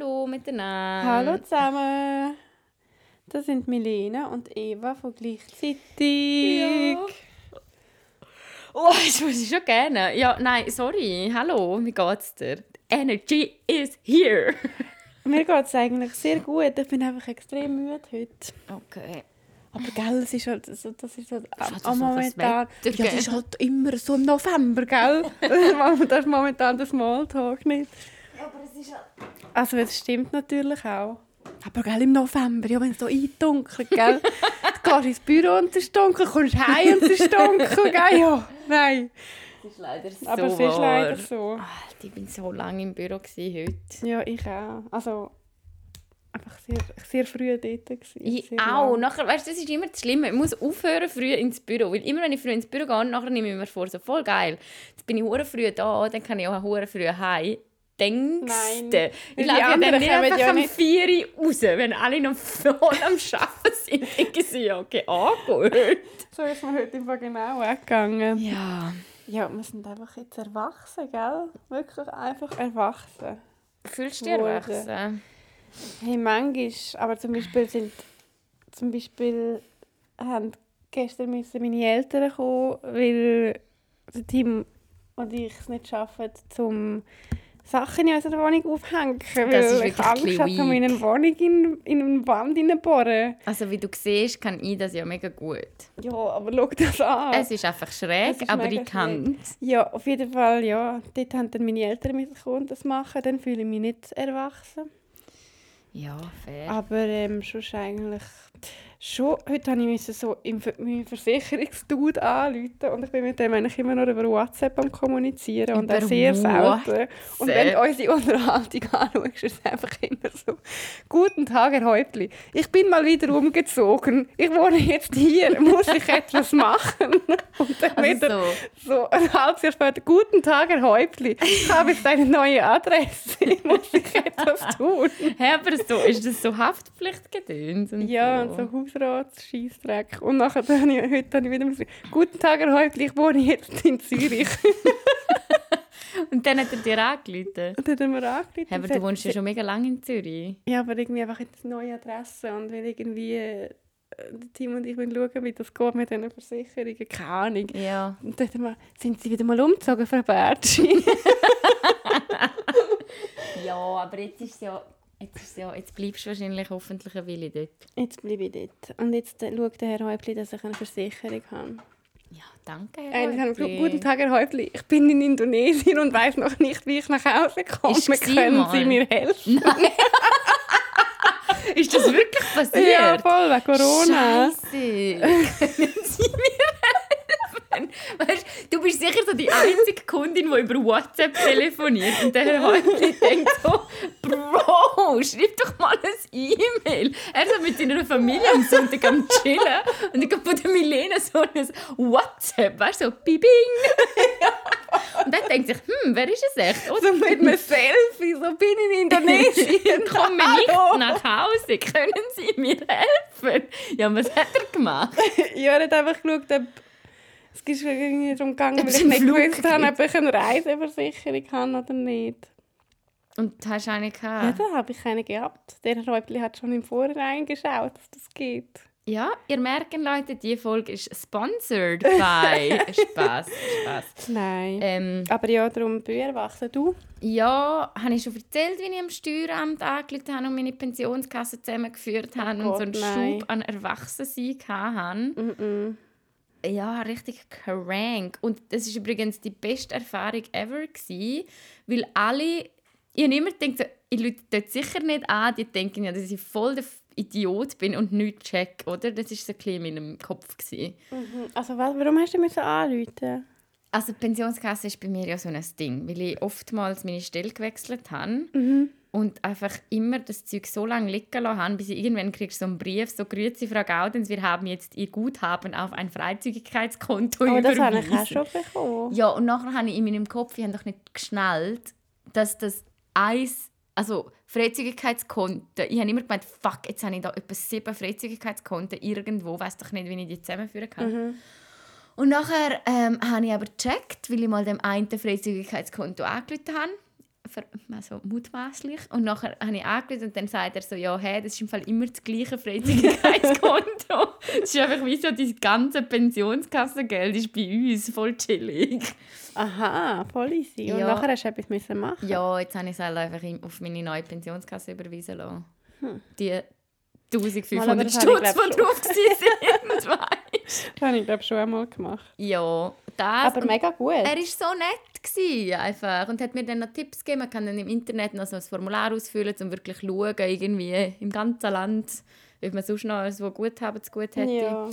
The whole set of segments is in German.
Hallo miteinander. Hallo zusammen. Das sind Milena und Eva von gleichzeitig. Ja. Oh, das muss ich schon gerne. Ja, nein, sorry. Hallo, wie geht's dir? Energy is here. Mir geht es eigentlich sehr gut. Ich bin einfach extrem müde heute. Okay. Aber gell, es ist halt so, das ist halt halt so am momentan. das Ja, das ist halt immer so im November, gell? das ist momentan der Smalltalk nicht. Aber es ist ja... Also das stimmt natürlich auch. Aber gell, im November, ja, wenn es so eindunkelt, gell? du gehst ins Büro und es ist dunkel, kommst heim und es ist dunkel, gell? Ja, nein. Es ist leider so Aber es ist leider so. Ah, Ich bin so lange im Büro heute. Ja, ich auch. Also, einfach sehr, sehr früh dort. Gewesen. Ich auch. lang. Nachher, weißt, du, das ist immer das Schlimme. Ich muss aufhören früh ins Büro. Weil immer, wenn ich früh ins Büro gehe, nachher nehme ich mir vor, so voll geil. Jetzt bin ich hure früh da, dann kann ich auch hure früh heim. Denkst Nein. Ich laufe ja dann nicht einfach ja am nicht- 4 Uhr raus, wenn alle noch voll am Arbeiten sind. Denke ich so, ja, okay, angeholt. So ist mir heute einfach genau weggegangen. Ja. Ja, wir sind einfach jetzt erwachsen, gell? Wirklich einfach erwachsen. Fühlst du dich erwachsen? Hey, manchmal, aber zum Beispiel sind, zum Beispiel haben gestern müssen meine Eltern kommen, weil der Team und ich es nicht schaffen, zum Sachen in unserer Wohnung aufhängen, weil ich Angst habe, um in eine Wohnung in, in eine Wand hineinbohren. Also, wie du siehst, kann ich das ja mega gut. Ja, aber schau das an. Es ist einfach schräg, ist aber ich kann es. Ja, auf jeden Fall, ja. Dort haben dann meine Eltern müssen kommen und das machen. Dann fühle ich mich nicht erwachsen. Ja, fair. Aber ähm, schon eigentlich... Schon, heute habe ich so meinen Versicherungsdude anrufen und ich bin mit dem eigentlich immer noch über WhatsApp am kommunizieren und auch sehr selten. Und wenn du unsere Unterhaltung anschaust, ist es einfach immer so «Guten Tag, Herr Häuptli. Ich bin mal wieder umgezogen. Ich wohne jetzt hier. Muss ich etwas machen?» Und dann Also wieder so. so ein halbes Jahr später, guten Tag, Herr Häuptli. Ich habe jetzt eine neue Adresse. Muss ich etwas tun? Hä, aber so, ist das so Haftpflichtgedöns? Ja, und so Hausratsscheissdreck. Und nachher habe ich, heute habe ich wieder gesagt, guten Tag, Herr Häuptli, ich wohne jetzt in Zürich. Und dann hat er dir angerufen. Und dann haben wir angerufen. Hä, aber du wohnst ja schon mega lange in Zürich. Ja, aber irgendwie einfach eine neue Adresse. Und wenn irgendwie äh, der Team und ich wollen schauen, wie das geht mit diesen Versicherungen, keine Ahnung. Ja. Und dann haben wir, sind Sie wieder mal umgezogen, Frau Bertschi? Ja, aber jetzt ist ja... Jetzt, ja, jetzt bleibst du wahrscheinlich hoffentlich eine Weile dort. Jetzt bleibe ich dort. Und jetzt äh, schaut der Herr Häuptli, dass ich eine Versicherung habe. Ja, danke, Herr gesagt, Guten Tag, Herr Häuptli. Ich bin in Indonesien und weiß noch nicht, wie ich nach Hause komme. Ist Können mal? Sie mir helfen? Ist das wirklich passiert? Ja, voll, wegen Corona. Scheiße. Können Sie mir? Weißt, du bist sicher so die einzige Kundin, die über WhatsApp telefoniert. Und der Häuptli denkt so, Bro, schreib doch mal ein E-Mail. Er ist mit seiner Familie am Sonntag am Chillen. Und ich habe von der Milena so ein WhatsApp, weißt du, so bibing. Und dann denkt sich, hm, wer ist es echt? Oder So mit einem Selfie, so bin ich in Indonesien. komme nicht nach Hause. Können Sie mir helfen? Ja, was hat er gemacht? Ja, er hat einfach geschaut, ob... Es ist irgendwie darum gegangen, Ob weil ich nicht gewusst habe, ob ich eine Reiseversicherung habe oder nicht. Und hast du eine Ja, gehabt? da habe ich keine gehabt. Der Herr Häuptli hat schon im Vorhinein geschaut, dass das geht. Ja, ihr merkt, Leute, die Folge ist sponsored by Spaß. Spaß. Nein. Ähm, Aber ja, darum erwachsen. Du? ja, habe ich schon erzählt, wie ich am Steueramt angerufen habe und meine Pensionskasse zusammengeführt habe und so einen nein. Schub an Erwachsensein hatte? Mm Ja, richtig crank. Und das ist übrigens die beste Erfahrung ever gewesen, weil alle, ich habe immer gedacht, so, ich rufe dort sicher nicht an, die denken ja, dass ich voll der Idiot bin und nichts check, oder? Das war so ein bisschen in meinem Kopf. Gewesen. Also wa- warum hast du mich so anrufen? Also die Pensionskasse ist bei mir ja so ein Ding, weil ich oftmals meine Stelle gewechselt habe und einfach immer das Zeug so lange liegen lassen bis ich irgendwann kriegst so einen Brief, so «Grüezi, Frau Gaudens, wir haben jetzt Ihr Guthaben auf ein Freizügigkeitskonto Aber das habe überwiesen.» ich auch schon bekommen. Ja, und nachher habe ich in meinem Kopf, ich habe doch nicht geschnallt, dass das eins, also Freizügigkeitskonten, ich habe immer gemeint, fuck, jetzt habe ich da etwa sieben Freizügigkeitskonten irgendwo, weiß doch nicht, wie ich die zusammenführen kann. Und nachher ähm, habe ich aber gecheckt, weil ich mal dem einen Freizügigkeitskonto angerufen habe, also mutmaßlich. Und nachher habe ich angeschaut und dann sagt er so, ja, hey, das ist im Fall immer das gleiche Freizügigkeitskonto. Es ist einfach wie so, dein ganze Pensionskassengeld ist bei uns voll chillig. Aha, voll easy. Und Ja. nachher hast du etwas müssen machen. Ja, jetzt habe ich es halt einfach auf meine neue Pensionskasse überweisen lassen. Die 1500 Mal, aber das habe ich, Stutz, die drauf waren, Das habe ich glaube schon einmal gemacht. Ja, das. Aber mega gut. Er war so nett gewesen, einfach und hat mir dann noch Tipps gegeben. Man kann dann im Internet noch so ein Formular ausfüllen, um wirklich zu schauen, irgendwie im ganzen Land, ob man sonst noch so gut haben zu gut hätte. Ja.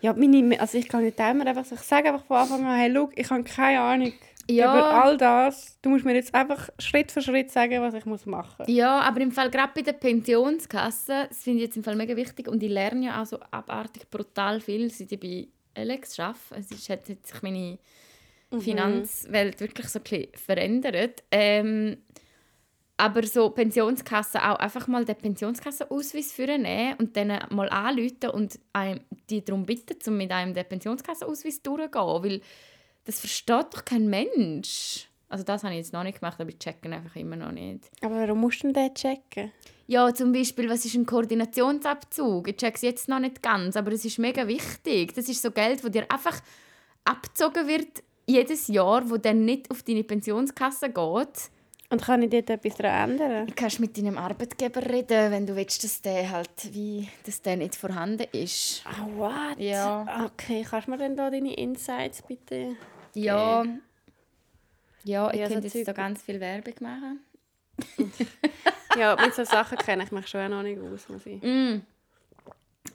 Ja, meine, also ich kann nicht immer einfach ich sage einfach von Anfang an, hey, schau, ich habe keine Ahnung Ja. über all das. Du musst mir jetzt einfach Schritt für Schritt sagen, was ich muss machen muss. Ja, aber im Fall gerade bei der Pensionskasse, das finde ich jetzt im Fall mega wichtig und ich lerne ja auch so abartig brutal viel, seit ich bei Alex arbeite. Es hat sich meine Finanzwelt wirklich so ein bisschen verändert. Ähm, aber so Pensionskasse auch einfach mal den Pensionskassenausweis nehmen und dann mal anrufen und einem die darum bitten, um mit einem den Pensionskassenausweis durchzugehen, weil das versteht doch kein Mensch. Also das habe ich jetzt noch nicht gemacht, aber ich checke einfach immer noch nicht. Aber warum musst du denn den checken? Ja, zum Beispiel, was ist ein Koordinationsabzug? Ich check es jetzt noch nicht ganz, aber es ist mega wichtig. Das ist so Geld, das dir einfach abgezogen wird jedes Jahr, wo dann nicht auf deine Pensionskasse geht. Und kann ich dort etwas daran ändern? Du kannst mit deinem Arbeitgeber reden, wenn du willst, dass der halt wie, dass der nicht vorhanden ist. Ah, what? Ja. Okay, kannst du mir denn da deine Insights bitte... Ja. Ja, ich Ja, so könnte jetzt Zeug- da ganz viel Werbung machen. Ja, mit solchen Sachen kenne ich mich schon auch noch nicht aus, muss ich. Mm.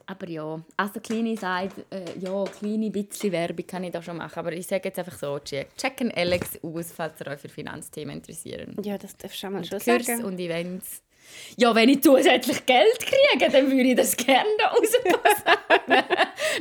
Aber ja, also kleine Seite, äh, ja, kleine bisschen Werbung kann ich da schon machen. Aber ich sage jetzt einfach so, check, checken Alex aus, falls ihr euch für Finanzthemen interessieren. Ja, das darfst du schon mal schon Kurs sagen. und Events. Ja, wenn ich zusätzlich Geld kriege, dann würde ich das gerne da rauspassen.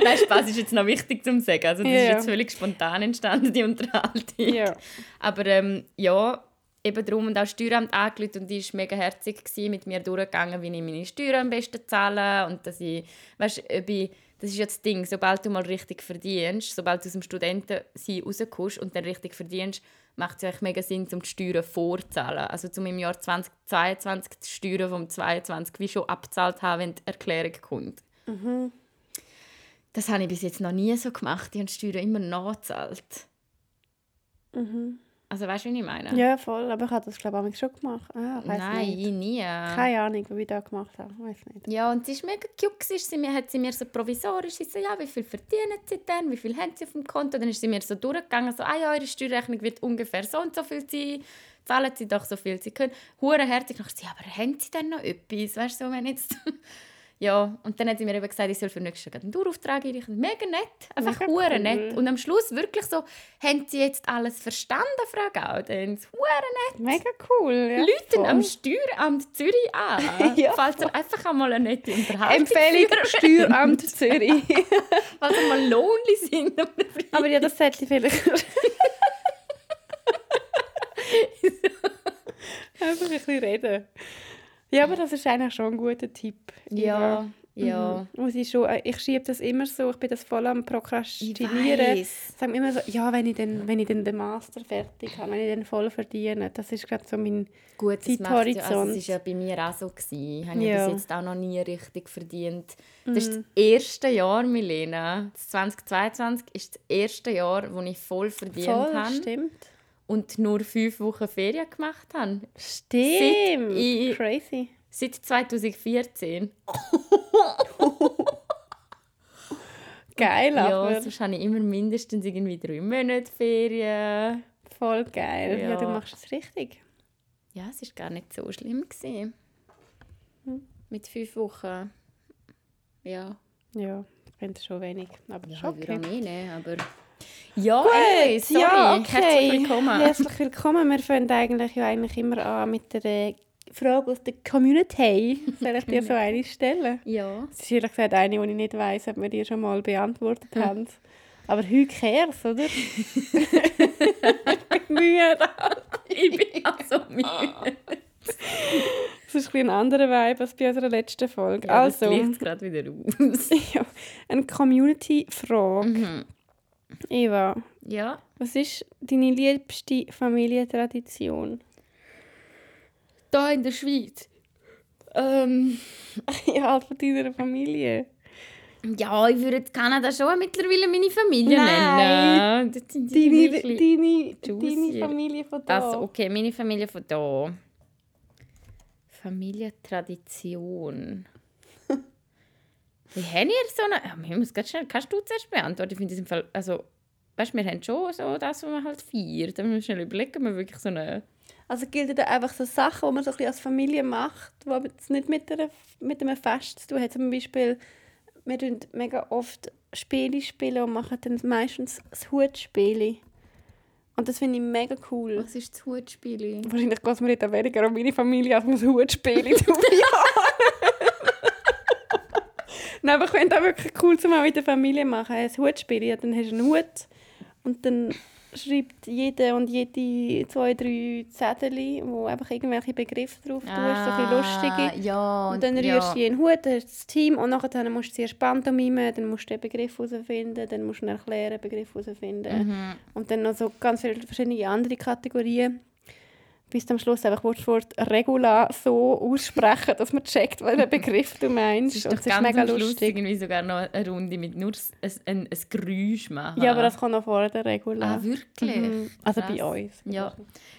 Nein, Spaß ist jetzt noch wichtig zu sagen. Also das Ja, ist jetzt völlig spontan entstanden, die Unterhaltung. Ja. Aber ähm, ja, eben darum und auch das Steueramt angerufen und die war mega herzig gewesen, mit mir durchgegangen, wie ich meine Steuern am besten zahle und dass ich, weißt, ob ich, das ist ja das Ding, sobald du mal richtig verdienst, sobald du aus dem Studentensein rauskommst und dann richtig verdienst, macht es eigentlich mega Sinn, um die Steuern vorzahlen. Also zum im Jahr 2022 die Steuern vom 22 wie schon abzahlt haben, wenn die Erklärung kommt. Das habe ich bis jetzt noch nie so gemacht. Ich habe die Steuern immer nachgezahlt. Also weißt du, wie ich meine? Ja, voll. Aber ich habe das, glaube ich, schon gemacht. Ah, Nein, nicht. nie. Keine Ahnung, wie ich das gemacht habe. Weiß nicht. Ja, und sie war mega cute. Sie mir, hat sie mir so provisorisch sie so, ja, wie viel verdienen sie denn? Wie viel haben sie auf dem Konto? Dann ist sie mir so durchgegangen, so, ah ja, eure Steuerrechnung wird ungefähr so und so viel sein. Zahlen sie doch so viel sie können. Hure herzig. Ich, ja, aber haben sie denn noch etwas? Weißt du, so, wenn jetzt... ja, und dann hat sie mir eben gesagt, ich soll für nächstes Jahr einen Dauerauftrag einreichen. Mega nett. Einfach Mega cool. nett. Und am Schluss wirklich so, haben sie jetzt alles verstanden, Frau Gaudens? Hure nett. Mega cool. Ja, Leute voll. am Steueramt Zürich an. Ja, falls ihr einfach einmal eine nette Unterhaltung Empfehlung Steueramt Zürich. falls ihr mal lonely sind. Aber ja, das sollte ich vielleicht. Einfach ein bisschen reden. Ja, aber das ist eigentlich schon ein guter Tipp. ja, ja. Mhm. Muss ich, schon, äh, ich schiebe das immer so, ich bin das voll am Ich Prokrastinieren. weiss. Sag mir immer so, ja, wenn ich, dann, wenn ich dann den Master fertig habe, wenn ich dann voll verdiene, das ist gerade so mein... Gut, das macht ja, also Zeithorizont. es war ja bei mir auch so. Gewesen. Ich habe ja. Ja. bis jetzt auch noch nie richtig verdient. Das ist das erste Jahr, Milena. Das 2022 ist das erste Jahr, wo ich voll verdient Voll, habe stimmt. Und nur fünf Wochen Ferien gemacht habe. Stimmt. ich- Crazy. Seit 2014. Geil, Ja, aber sonst habe ich immer mindestens irgendwie drei Monate Ferien. voll geil. Ja. Ja. du machst es richtig. Ja, es war gar nicht so schlimm. Gewesen. Mit fünf Wochen. Ja, Ja, ich finde schon wenig, aber ja ich würde okay. auch mehr nehmen, aber... Ja, Gut, anyway, sorry. ja, okay. Herzlich willkommen. Herzlich willkommen. Wir fangen eigentlich ja eigentlich immer an mit der äh, Frage aus der Community. Soll ich dir so eine stellen? Ja. Das ist ehrlich gesagt eine, die ich nicht weiss, ob wir die schon mal beantwortet haben. Aber who cares, oder? Mühe. Ich bin auch so müde. Das ist ein, ein anderer Vibe als bei unserer letzten Folge. Ja, das also, gleicht gerade wieder aus. ja, eine Community-Frage. Mhm. Eva, Ja. was ist deine liebste Familientradition? Da in der Schweiz. Ähm, ja, von deiner Familie. ja, ich würde Kanada schon mittlerweile meine Familie Nein. nennen. Das sind die Deine, deine, deine Familie von da. Das, okay, meine Familie von da. Familientradition. Wie haben ihr so eine... Ja, wir müssen ganz schnell... Kannst du zuerst beantworten? Ich finde das im Fall... Also, weißt du, wir haben schon so das, was man halt feiert. Dann müssen wir schnell überlegen, ob wir wirklich so eine... Also gilt da einfach so Sachen, die man so ein bisschen als Familie macht, die jetzt nicht mit, einer, mit einem Fest zu tun haben. Zum Beispiel, wir spielen mega oft Spiele spielen und machen dann meistens das Hutspiel. Und das finde ich mega cool. Was ist das Hutspiel? Wahrscheinlich geht es mir nicht weniger um meine Familie als um das Hutspiel Nein, aber ich finde auch wirklich cool, zum auch mit der Familie machen. Ein Hutspiel, ja, dann hast du einen Hut und dann schreibt jeder und jede zwei, drei Zettel, wo einfach irgendwelche Begriffe drauf tust, so ein bisschen lustige. Ah, Ja. Und dann ja. rührst du jeden Hut, dann hast du das Team und nachher musst du zuerst Pantomime, dann musst du den Begriff herausfinden, dann musst du einen erklären, Begriff herausfinden. Mhm. Und dann noch so ganz viele verschiedene andere Kategorien. Bis am Schluss einfach Wort für Wort Regula so aussprechen, dass man checkt, welchen Begriff du meinst. ist Und es ist mega am Schluss lustig. irgendwie sogar noch eine Runde mit nur ein, ein, ein Geräusch machen. Ja, aber das kommt noch vor der Regula. Ah, wirklich? Mhm. Also Krass. bei uns. Ja.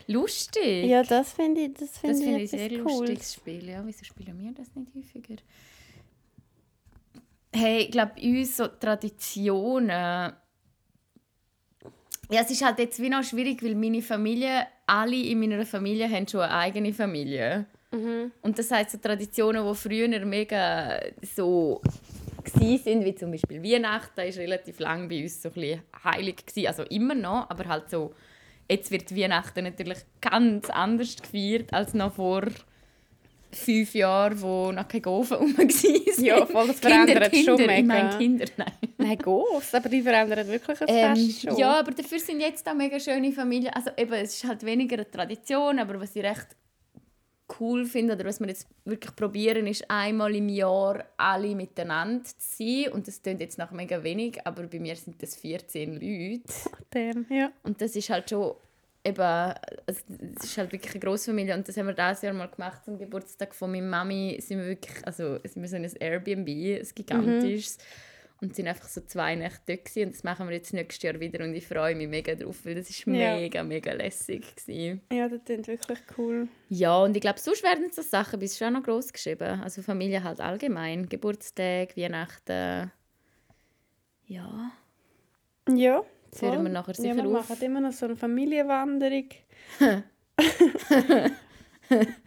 Lustig. Ja, das finde ich, das finde das ich, finde ich sehr Cooles. lustiges Spiel. Ja, wieso spielen wir das nicht häufiger? Hey, ich glaube, uns so Traditionen. Ja, es ist halt jetzt wie noch schwierig, weil meine Familie, alle in meiner Familie haben schon eine eigene Familie. Mhm. Und das heißt so Traditionen, die früher mega so sind, wie zum Beispiel Weihnachten, ist relativ lang bei uns so ein bisschen heilig gsi, also immer noch, aber halt so jetzt wird Weihnachten natürlich ganz anders gefeiert als noch vor fünf Jahren, wo noch keine Ofen rum waren. Ja, voll, das verändert Kinder, schon Kinder, Ich mega. meine Kinder, nein. Nein, groß, aber die verändern wirklich ein Ähm, Fest schon. ja, aber dafür sind jetzt auch mega schöne Familien. Also eben, es ist halt weniger eine Tradition, aber was ich recht cool finde oder was wir jetzt wirklich probieren, ist einmal im Jahr alle miteinander zu sein. Und das klingt jetzt nach mega wenig, aber bei mir sind das 14 Leute. Damn, ja. Und das ist halt schon eben, also es ist halt wirklich eine Grossfamilie und das haben wir dieses Jahr mal gemacht zum Geburtstag von meiner Mami. Sind wir wirklich, also sind wir so in ein Airbnb, ein gigantisches. Und sind einfach so zwei Nächte dort gewesen. und das machen wir jetzt nächstes Jahr wieder und ich freue mich mega drauf, weil das ist Ja. mega, mega lässig gewesen. Ja, das klingt wirklich cool. Ja, und ich glaube, sonst werden so Sachen bis schon noch groß geschrieben. Also Familie halt allgemein, Geburtstag, Weihnachten. Ja, Ja, das hören wir voll. nachher Ja, sicher wir auf. machen immer noch so eine Familienwanderung.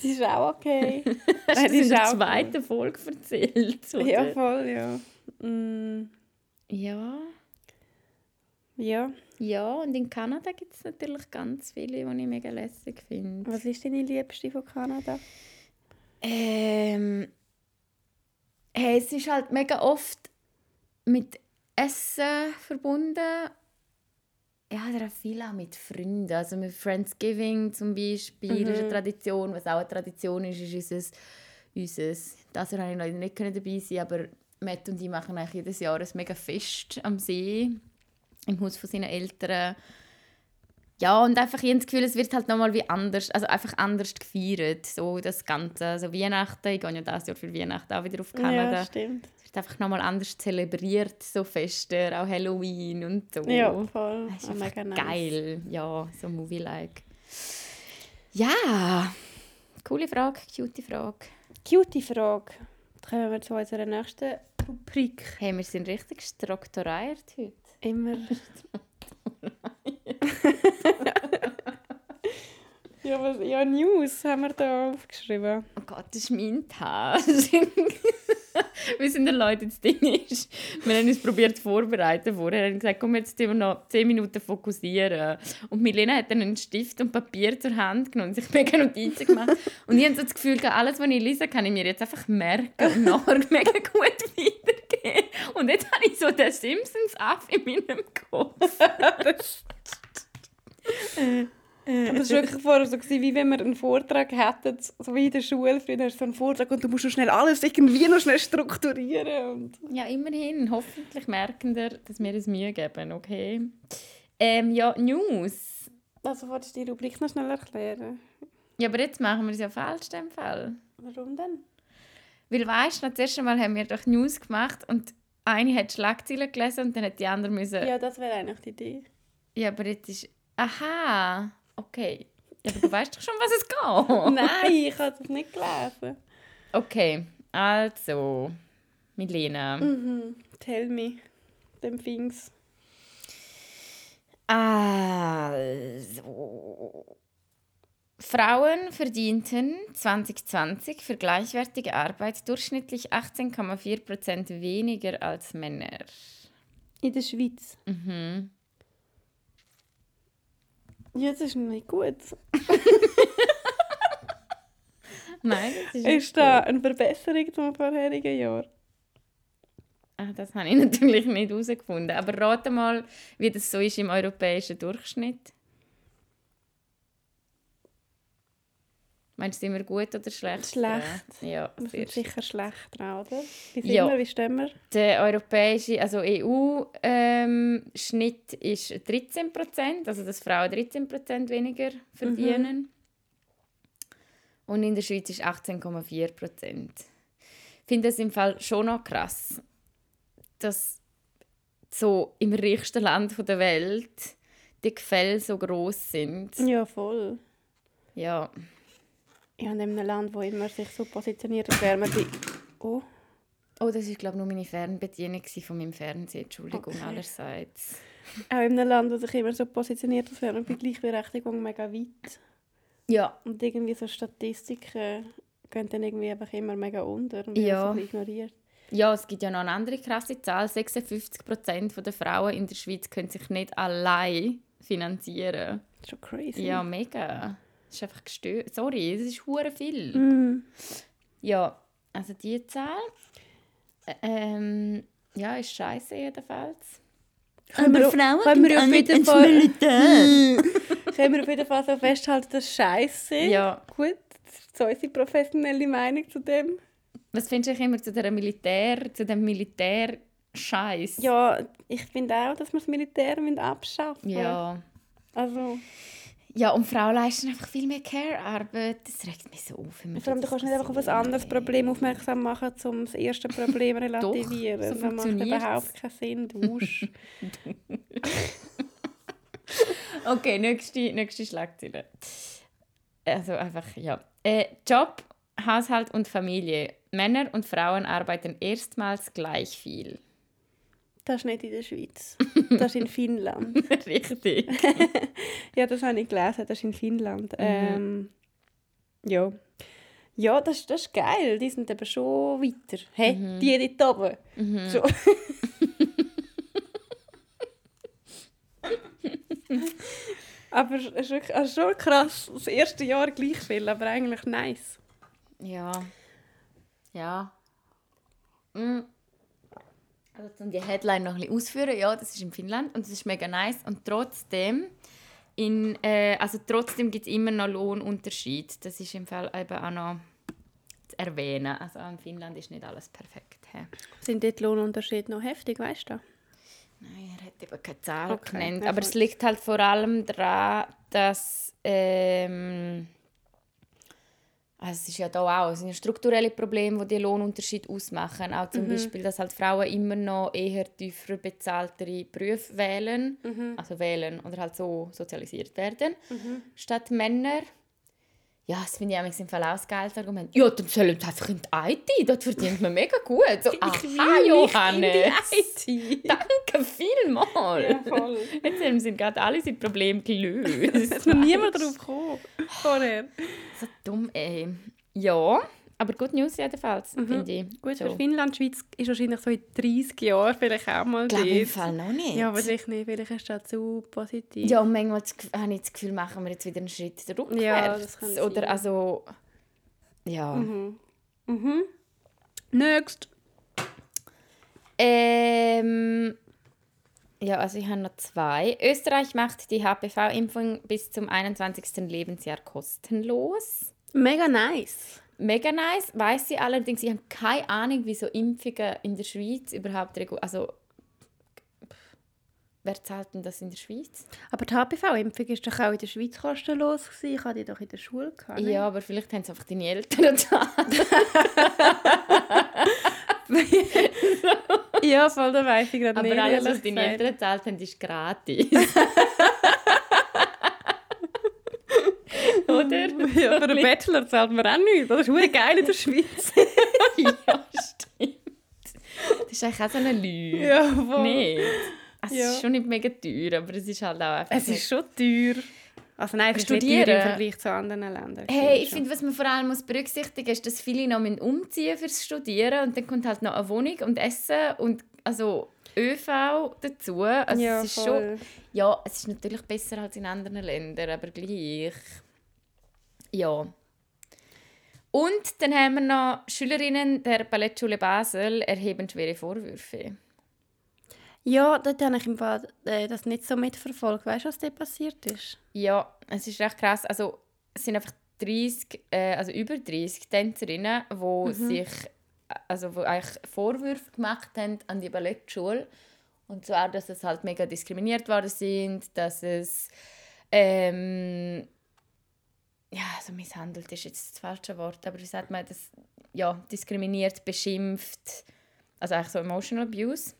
die ist auch okay. Hast du das in der zweiten Folge erzählt? cool. Oder? Ja, voll, ja. Mm, ja. ja. Ja, und in Kanada gibt es natürlich ganz viele, die ich mega lässig finde. Was ist deine Liebste von Kanada? Ähm, hey, es ist halt mega oft mit Essen verbunden. Ja, oder viel auch mit Freunden. Also mit Friendsgiving zum Beispiel ist eine Tradition. Was auch eine Tradition ist, ist unser, unser das konnte ich leider nicht dabei sein, aber Matt und ich machen eigentlich jedes Jahr ein mega Fest am See im Haus von seinen Eltern. Ja, und einfach, ich habe das Gefühl, es wird halt nochmal wie anders, also einfach anders gefeiert, so das Ganze. Also Weihnachten, ich gehe ja dieses Jahr für Weihnachten auch wieder auf Kanada. Ja, stimmt. Einfach nochmal anders zelebriert, so Feste, auch Halloween und so. Ja, voll. Das ist Oh, mega nice. geil, ja, so Movie-like. Ja, coole Frage, cute Frage. Gute Frage. Dann kommen wir zu unserer nächsten Rubrik. Hey, wir sind richtig strukturiert heute. Immer. ja, was, ja, News haben wir da aufgeschrieben. Oh Gott, das ist mein Tag. Wie sind die Leute jetzt Ding ist? Wir haben uns probiert vorzubereiten vorher. Wir haben gesagt, komm, jetzt wir noch 10 Minuten fokussieren. Und Milena hat dann einen Stift und Papier zur Hand genommen und sich mega Notizen gemacht. Und ich habe so das Gefühl, alles, was ich lese, kann ich mir jetzt einfach merken und nachher mega gut wiedergeben. Und jetzt habe ich so den Simpsons-Aff in meinem Kopf. Das war wirklich vorher so, gewesen, wie wenn wir einen Vortrag hätten, so wie in der Schule. Früher hast du so einen Vortrag und du musst noch schnell alles irgendwie noch schnell strukturieren. Und Ja, immerhin. Hoffentlich merken wir, dass wir uns Mühe geben, okay? Ähm, ja, News. also, wolltest du die Rubrik noch schnell erklären? Ja, aber jetzt machen wir es ja falsch in dem Fall. Warum denn? Weil weißt du, das erste Mal haben wir doch News gemacht und eine hat Schlagzeilen gelesen und dann hat die andere müssen. Ja, das wäre eigentlich die Idee. Ja, aber jetzt ist. Aha, okay. Aber du weißt doch schon, was es geht. Nein, ich habe das nicht gelesen. Okay, also. Milena. Mhm. Tell me. Dem Things. Also. Frauen verdienten 2020 für gleichwertige Arbeit durchschnittlich 18,4% weniger als Männer. In der Schweiz. Mhm. Ja, das ist nicht gut. Nein, das ist Ist da eine Verbesserung zum vorherigen Jahr? Ah, das habe ich natürlich nicht herausgefunden. Aber rate mal, wie das so ist im europäischen Durchschnitt. Meinst du immer gut oder schlecht? Schlecht. Ja, Wir sind sicher schlecht dran, oder? Wie sind Ja. wir? Wie stehen wir? Der europäische, also EU-Schnitt ist 13 Prozent, also dass Frauen 13 Prozent weniger verdienen. Und in der Schweiz ist 18,4 Prozent. Ich finde das im Fall schon noch krass, dass so im reichsten Land der Welt die Gefälle so groß sind. Ja, voll. Ja, Ja, in einem Land, wo immer sich so positioniert, wäre man die... Oh, oh, das ist glaube ich nur meine Fernbedienung von meinem Fernseher. Entschuldigung Okay. allerseits. auch in einem Land, das sich immer so positioniert, als wäre man bei Gleichberechtigung mega weit. Ja, Und irgendwie so Statistiken gehen dann irgendwie einfach immer mega unter und werden Ja. so ignoriert. Ja, es gibt ja noch eine andere krasse Zahl. 56% der Frauen in der Schweiz können sich nicht allein finanzieren. Das ist schon crazy. Ja, mega. Das ist einfach gestört. Sorry, das ist hure viel. Mm. Ja, also diese Zahl. Ähm, ja, ist scheiße jedenfalls. Können wir, Frauen können wir auf jeden Fall, Militär. können wir auf jeden Fall so festhalten, dass Scheiße. Ja, Gut, das ist so unsere professionelle Meinung zu dem. was findest du immer zu der Militär, zu dem Militär-Scheiß? Ja, ich finde auch, dass wir das Militär müssen abschaffen Ja. Also, Ja, und Frauen leisten einfach viel mehr Care-Arbeit. Das regt mich so auf. vor allem, du kannst nicht einfach auf ein anderes. Problem aufmerksam machen, um das erste Problem relativieren. so das macht überhaupt keinen Sinn. Du Wusch. Okay, nächste, nächste Schlagzeile. Also einfach, ja. Äh, Job, Haushalt und Familie. Männer und Frauen arbeiten erstmals gleich viel. Das ist nicht in der Schweiz. Das ist in Finnland. Richtig. Ja, das habe ich gelesen, das ist in Finnland. Mhm. Ähm, ja. Ja, das, das ist geil. Die sind eben schon weiter. Hey, Mhm. die dort oben. So. aber es ist wirklich, also schon krass. Das erste Jahr gleich viel, aber eigentlich nice. Ja. Ja. Mm. Also um die Headline noch ein bisschen ausführen, ja, das ist in Finnland und das ist mega nice. Und trotzdem, in, äh, also trotzdem gibt es immer noch Lohnunterschied. Das ist im Fall eben auch noch zu erwähnen. Also in Finnland ist nicht alles perfekt. He. Sind dort die Lohnunterschiede noch heftig, weißt du? Nein, er hat eben keine Zahl Okay, genannt. Aber es liegt halt vor allem daran, dass. Ähm, also es ist ja da auch es sind ja strukturelle Probleme, die den Lohnunterschied ausmachen. Auch Mhm. zum Beispiel, dass halt Frauen immer noch eher tiefer bezahltere Berufe wählen, Mhm. also wählen oder halt so sozialisiert werden, statt Männer. Ja, das finde ich eigentlich im Fall auch ein geiles Argument. Ja, dann sollen sie einfach in die IT, dort verdient man mega gut. So, aha, Johannes! IT. Danke vielmals! Ja, voll. Jetzt haben sie gerade alle seine Probleme gelöst. Es ist noch niemand drauf gekommen. Vorher. so dumm, ey. Ja, aber Good News jedenfalls, finde ich. Mhm. Gut, so. für Finnland, Schweiz ist wahrscheinlich so in 30 Jahren vielleicht auch mal glaube im. Fall noch nicht. Ja, wahrscheinlich nicht. Vielleicht ist das zu positiv. ja, und manchmal habe ich das Gefühl, machen wir jetzt wieder einen Schritt rückwärts. Ja, das kann Oder sein. also... Ja. Mhm. Next. Ähm... Ja, also ich habe noch zwei. Österreich macht die HPV-Impfung bis zum 21. Lebensjahr kostenlos. Mega nice. Mega nice, weiß sie allerdings. Ich habe keine Ahnung, wieso Impfungen in der Schweiz überhaupt regu- also wer zahlt denn das in der Schweiz? Aber die HPV-Impfung ist doch auch in der Schweiz kostenlos gewesen. Ich hatte die doch in der Schule gehabt. ne? Ja, aber vielleicht haben es einfach deine Eltern gezahlt. ja, voll, da weiss ich gerade aber nicht. alles, was deine. Eltern gezahlt haben, ist gratis. Oder? Ja, für einen Bachelor zahlt man auch nichts. Das ist verdammt geil in der Schweiz. ja, stimmt. Das ist eigentlich auch so eine Lüge. ja, voll. Nicht. Es Ja. ist schon nicht mega teuer, aber es ist halt auch einfach Es ist schon teuer. Also nein, es ist nicht Studieren? im Vergleich zu anderen Ländern. Hey, ich schon. finde, was man vor allem muss berücksichtigen muss, ist, dass viele noch umziehen fürs Studieren und dann kommt halt noch eine Wohnung und Essen und also ÖV dazu. Also ja, es ist schon, voll. ja, es ist natürlich besser als in anderen Ländern, aber gleich. Ja. Und dann haben wir noch Schülerinnen der Ballettschule Basel erheben schwere Vorwürfe. Ja, dort habe ich im Fall äh, das nicht so mitverfolgt. Weißt du, was da passiert ist? Ja, es ist recht krass. Also, es sind einfach 30, äh, also über 30 Tänzerinnen, die sich also wo eigentlich Vorwürfe gemacht haben an die Ballettschule. Und zwar, dass es halt mega diskriminiert worden sind, dass es ähm, ja, also misshandelt ist jetzt das falsche Wort, aber wie sagt man das? Ja, diskriminiert, beschimpft, also eigentlich so Emotional Abuse.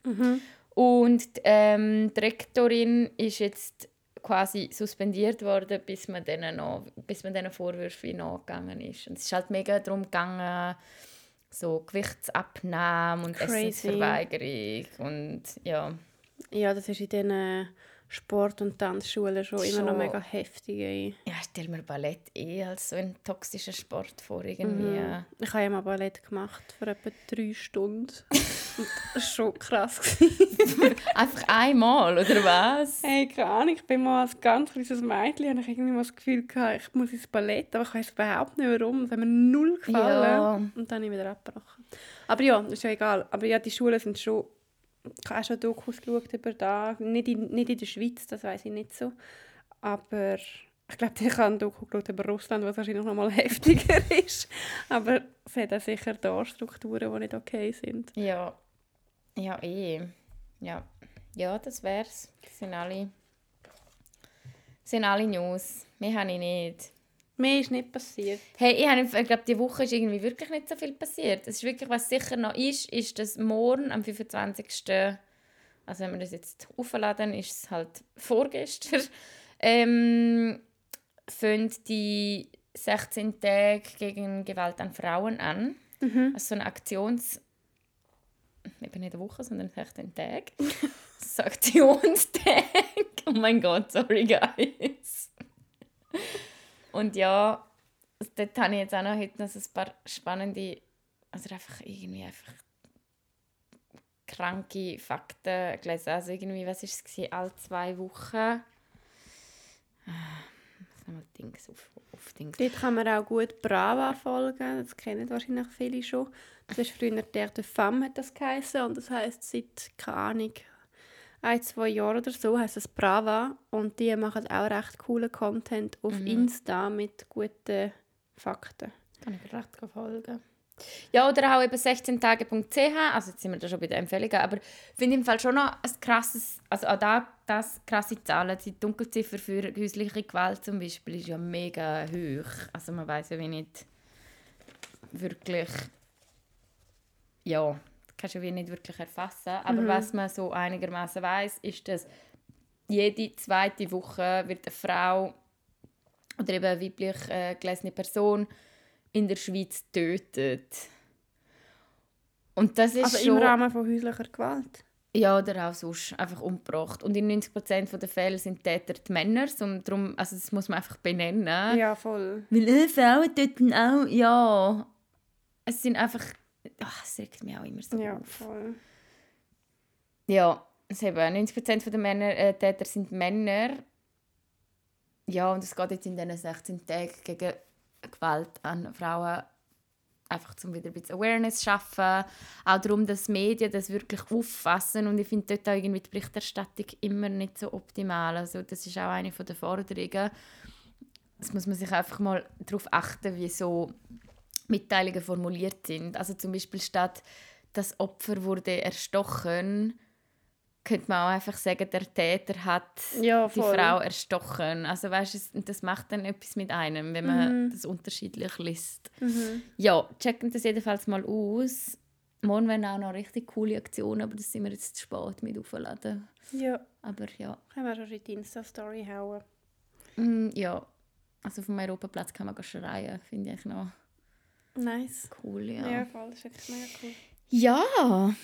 Und ähm, die Rektorin ist jetzt quasi suspendiert worden, bis man denen noch, bis man diesen Vorwürfen nachgegangen ist. Und es ist halt mega darum gegangen, so Gewichtsabnahme und Crazy. Essensverweigerung und ja. Ja, das ist in diesen Sport- und Tanzschulen schon, immer noch Schon. mega heftig. Ey. Ja, ich stelle mir Ballett eh als so einen toxischen Sport vor irgendwie. Ich habe ja mal Ballett gemacht für etwa drei Stunden. und das war schon krass. Einfach einmal, oder was? hey, keine Ahnung, ich bin mal als ganz kleines Mädchen hatte ich irgendwie mal das Gefühl, gehabt, ich muss ins Ballett, aber ich weiß überhaupt nicht warum. Es hat mir null gefallen. Ja. Und dann habe ich wieder abgebrochen. Aber ja, ist ja egal. Aber ja, die Schulen sind schon... Ich habe auch schon Dokus geschaut über da. Nicht in, nicht in der Schweiz, das weiß ich nicht so. Aber ich glaube, ich habe ein Doku geschaut über Russland, was wahrscheinlich noch mal heftiger ist. Aber es hat auch sicher da Strukturen, die nicht okay sind. Ja. Ja, eh. Ja. Ja, das wär's. Das sind alle. Das sind alle News. Mehr habe ich nicht. Mehr ist nicht passiert. Hey, ich, habe, ich glaube, diese Woche ist irgendwie wirklich nicht so viel passiert. Es ist wirklich, was sicher noch ist, ist, dass morgen am 25. Also wenn wir das jetzt aufladen, ist es halt vorgestern, ähm, fängt die 16 Tage gegen Gewalt an Frauen an. Also so eine Aktions... Eben nicht eine Woche, sondern 16 Tage. so Aktionstag. Oh mein Gott, sorry guys. Und ja, dort habe ich jetzt auch noch heute noch ein paar spannende, also einfach irgendwie einfach kranke Fakten gelesen. Also irgendwie, was war es? gewesen? Alle zwei Wochen. Nochmal Dings auf, auf Dings. Dort kann man auch gut Brava folgen. Das kennen wahrscheinlich viele schon. Das ist früher der de Femme hat das geheißen und das heißt seit keine Ahnung ein zwei Jahren oder so heißt es Brava und die machen auch recht coolen Content auf Insta mit guten Fakten. Kann ich recht folgen. Ja, oder auch eben 16tage.ch, also jetzt sind wir da schon bei den Empfehlungen, aber ich finde im Fall schon noch ein krasses, also auch da, das krasse Zahlen, die Dunkelziffer für häusliche Gewalt zum Beispiel ist ja mega hoch. Also man weiß ja wie nicht wirklich, ja, kannst du wie nicht wirklich erfassen, aber was man so einigermaßen weiß, ist, dass jede zweite Woche wird eine Frau oder eben eine weiblich äh, gelesene Person in der Schweiz tötet. Und das ist Also schon... im Rahmen von häuslicher Gewalt. Ja, oder auch sonst einfach umgebracht. Und in 90% der Fälle sind Täter die Männer. Und darum, also das muss man einfach benennen. Ja, voll. Weil äh, Frauen töten auch, ja. Es sind einfach... Ach, es regt mich auch immer so Ja, auf. voll. Ja, eben, 90% der Männer, äh, Täter sind Männer. Ja, und es geht jetzt in diesen 16 Tagen gegen Gewalt an Frauen einfach zum wieder ein bisschen Awareness schaffen. Auch darum, dass Medien das wirklich auffassen. Und ich finde dort auch irgendwie die Berichterstattung immer nicht so optimal. Also das ist auch eine der Forderungen. Das muss man sich einfach mal darauf achten, wie so Mitteilungen formuliert sind. Also zum Beispiel statt das Opfer wurde erstochen, könnte man auch einfach sagen, der Täter hat Ja, die. Frau erstochen. Also weißt du, das macht dann etwas mit einem, wenn man Mhm. das unterschiedlich liest. Mhm. Ja, checken das jedenfalls mal aus. Morgen werden auch noch richtig coole Aktionen, aber das sind wir jetzt zu spät mit aufladen. Ja, Aber ja, können wir schon in die Insta-Story hauen. mm, ja. Also vom Europaplatz kann man schreien, finde ich noch Nice. cool, Ja, ja. voll, das ist wirklich mega cool. Ja,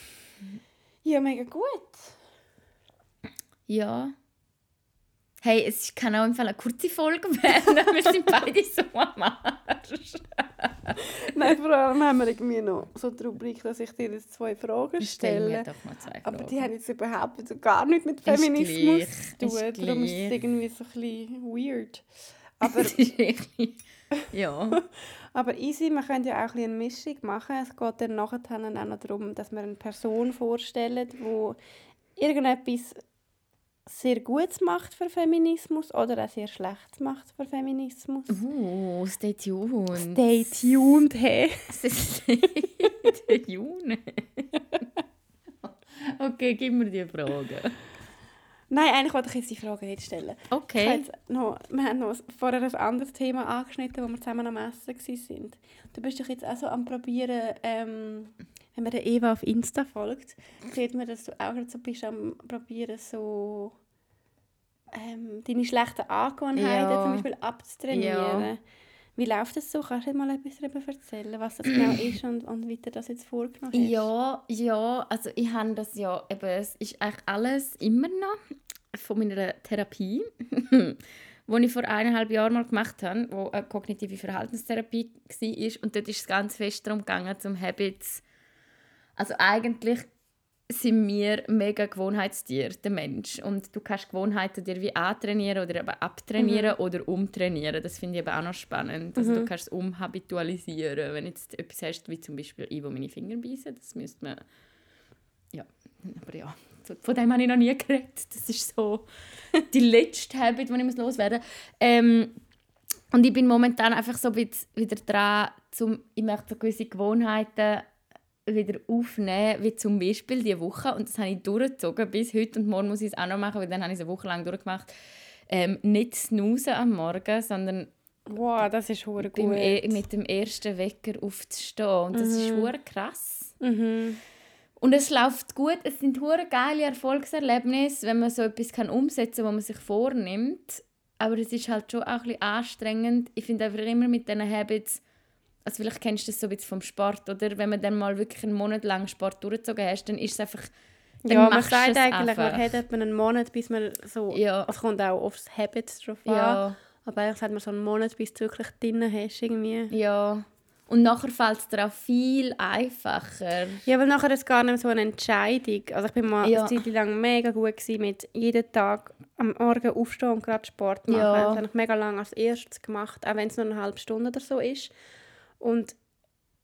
Ja, mega gut. ja. Hey, es kann auch im Fall eine kurze Folge werden. wir sind beide so am Arsch. Nein, vor allem haben wir irgendwie noch so die Rubrik, dass ich dir jetzt zwei Fragen Stell stelle. doch mal zwei Aber Fragen. die haben jetzt überhaupt so gar nichts mit Feminismus zu tun. ist Darum ist es irgendwie so ein bisschen weird. Aber, ja. aber easy, man könnte ja auch ein eine Mischung machen. Es geht dann nachher auch noch darum, dass wir eine Person vorstellen, die irgendetwas sehr Gutes macht für Feminismus oder auch sehr Schlechtes macht für Feminismus. Uh, stay tuned. Stay tuned, hey. Stay tuned. okay, gib mir die Frage. Nein, eigentlich wollte ich jetzt die Frage nicht stellen. Okay. noch, wir haben noch vorher ein anderes Thema angeschnitten, wo wir zusammen am Essen waren. Du bist doch jetzt auch so am probieren, ähm, wenn man der Eva auf Insta folgt, sieht man, dass du auch gerade so bist am probieren, so ähm, deine schlechten Angewohnheiten Ja. zum Beispiel abzutrainieren. Ja. Wie läuft das so? Kannst du mal etwas darüber erzählen, was das genau ist und, und wie du das jetzt vorgenommen hast? Ja, ja, also ich habe das ja, eben, es ist eigentlich alles immer noch von meiner Therapie, die ich vor eineinhalb Jahren mal gemacht habe, wo eine kognitive Verhaltenstherapie war. Und dort ist es ganz fest darum gegangen, zum Habits, also eigentlich sind wir mega Gewohnheitstiere, der Mensch. Und du kannst Gewohnheiten dir wie antrainieren oder eben abtrainieren oder umtrainieren. Das finde ich eben auch noch spannend. Also du kannst es umhabitualisieren. Wenn jetzt etwas hast, wie zum Beispiel ich, wo meine Finger beißen, das müsste man... Ja, aber ja, von dem habe ich noch nie geredet. Das ist so die letzte Habit, die ich muss loswerden muss. Ähm, und ich bin momentan einfach so wieder dran, zum, ich möchte so gewisse Gewohnheiten wieder aufnehmen, wie zum Beispiel diese Woche. Und das habe ich durchgezogen bis heute und morgen muss ich es auch noch machen, weil dann habe ich es eine Woche lang durchgemacht. Ähm, nicht snoozen am Morgen, sondern Wow, das ist hure gut. e mit dem ersten Wecker aufzustehen. Und das ist hure krass. Mhm. Und es läuft gut. Es sind hure geile Erfolgserlebnisse, wenn man so etwas kann umsetzen kann, was man sich vornimmt. Aber es ist halt schon auch ein bisschen anstrengend. Ich finde einfach immer mit diesen Habits, also vielleicht kennst du das so ein bisschen vom Sport, oder? Wenn man dann mal wirklich einen Monat lang Sport durchgezogen hast, dann ist es einfach... Dann Ja, man sagt eigentlich, man einfach. hat etwa einen Monat, bis man so... Ja. Es kommt auch aufs Habit drauf an. Ja, Aber eigentlich sagt man so einen Monat, bis du wirklich drin hast irgendwie. ja. Und nachher fällt es dir auch viel einfacher. Ja, weil nachher ist es gar nicht so eine Entscheidung. Also ich bin mal Ja. eine Zeit lang mega gut gewesen mit jeden Tag am Morgen aufstehen und gerade Sport machen. Ja. Das habe ich mega lange als erstes gemacht, auch wenn es nur eine halbe Stunde oder so ist. Und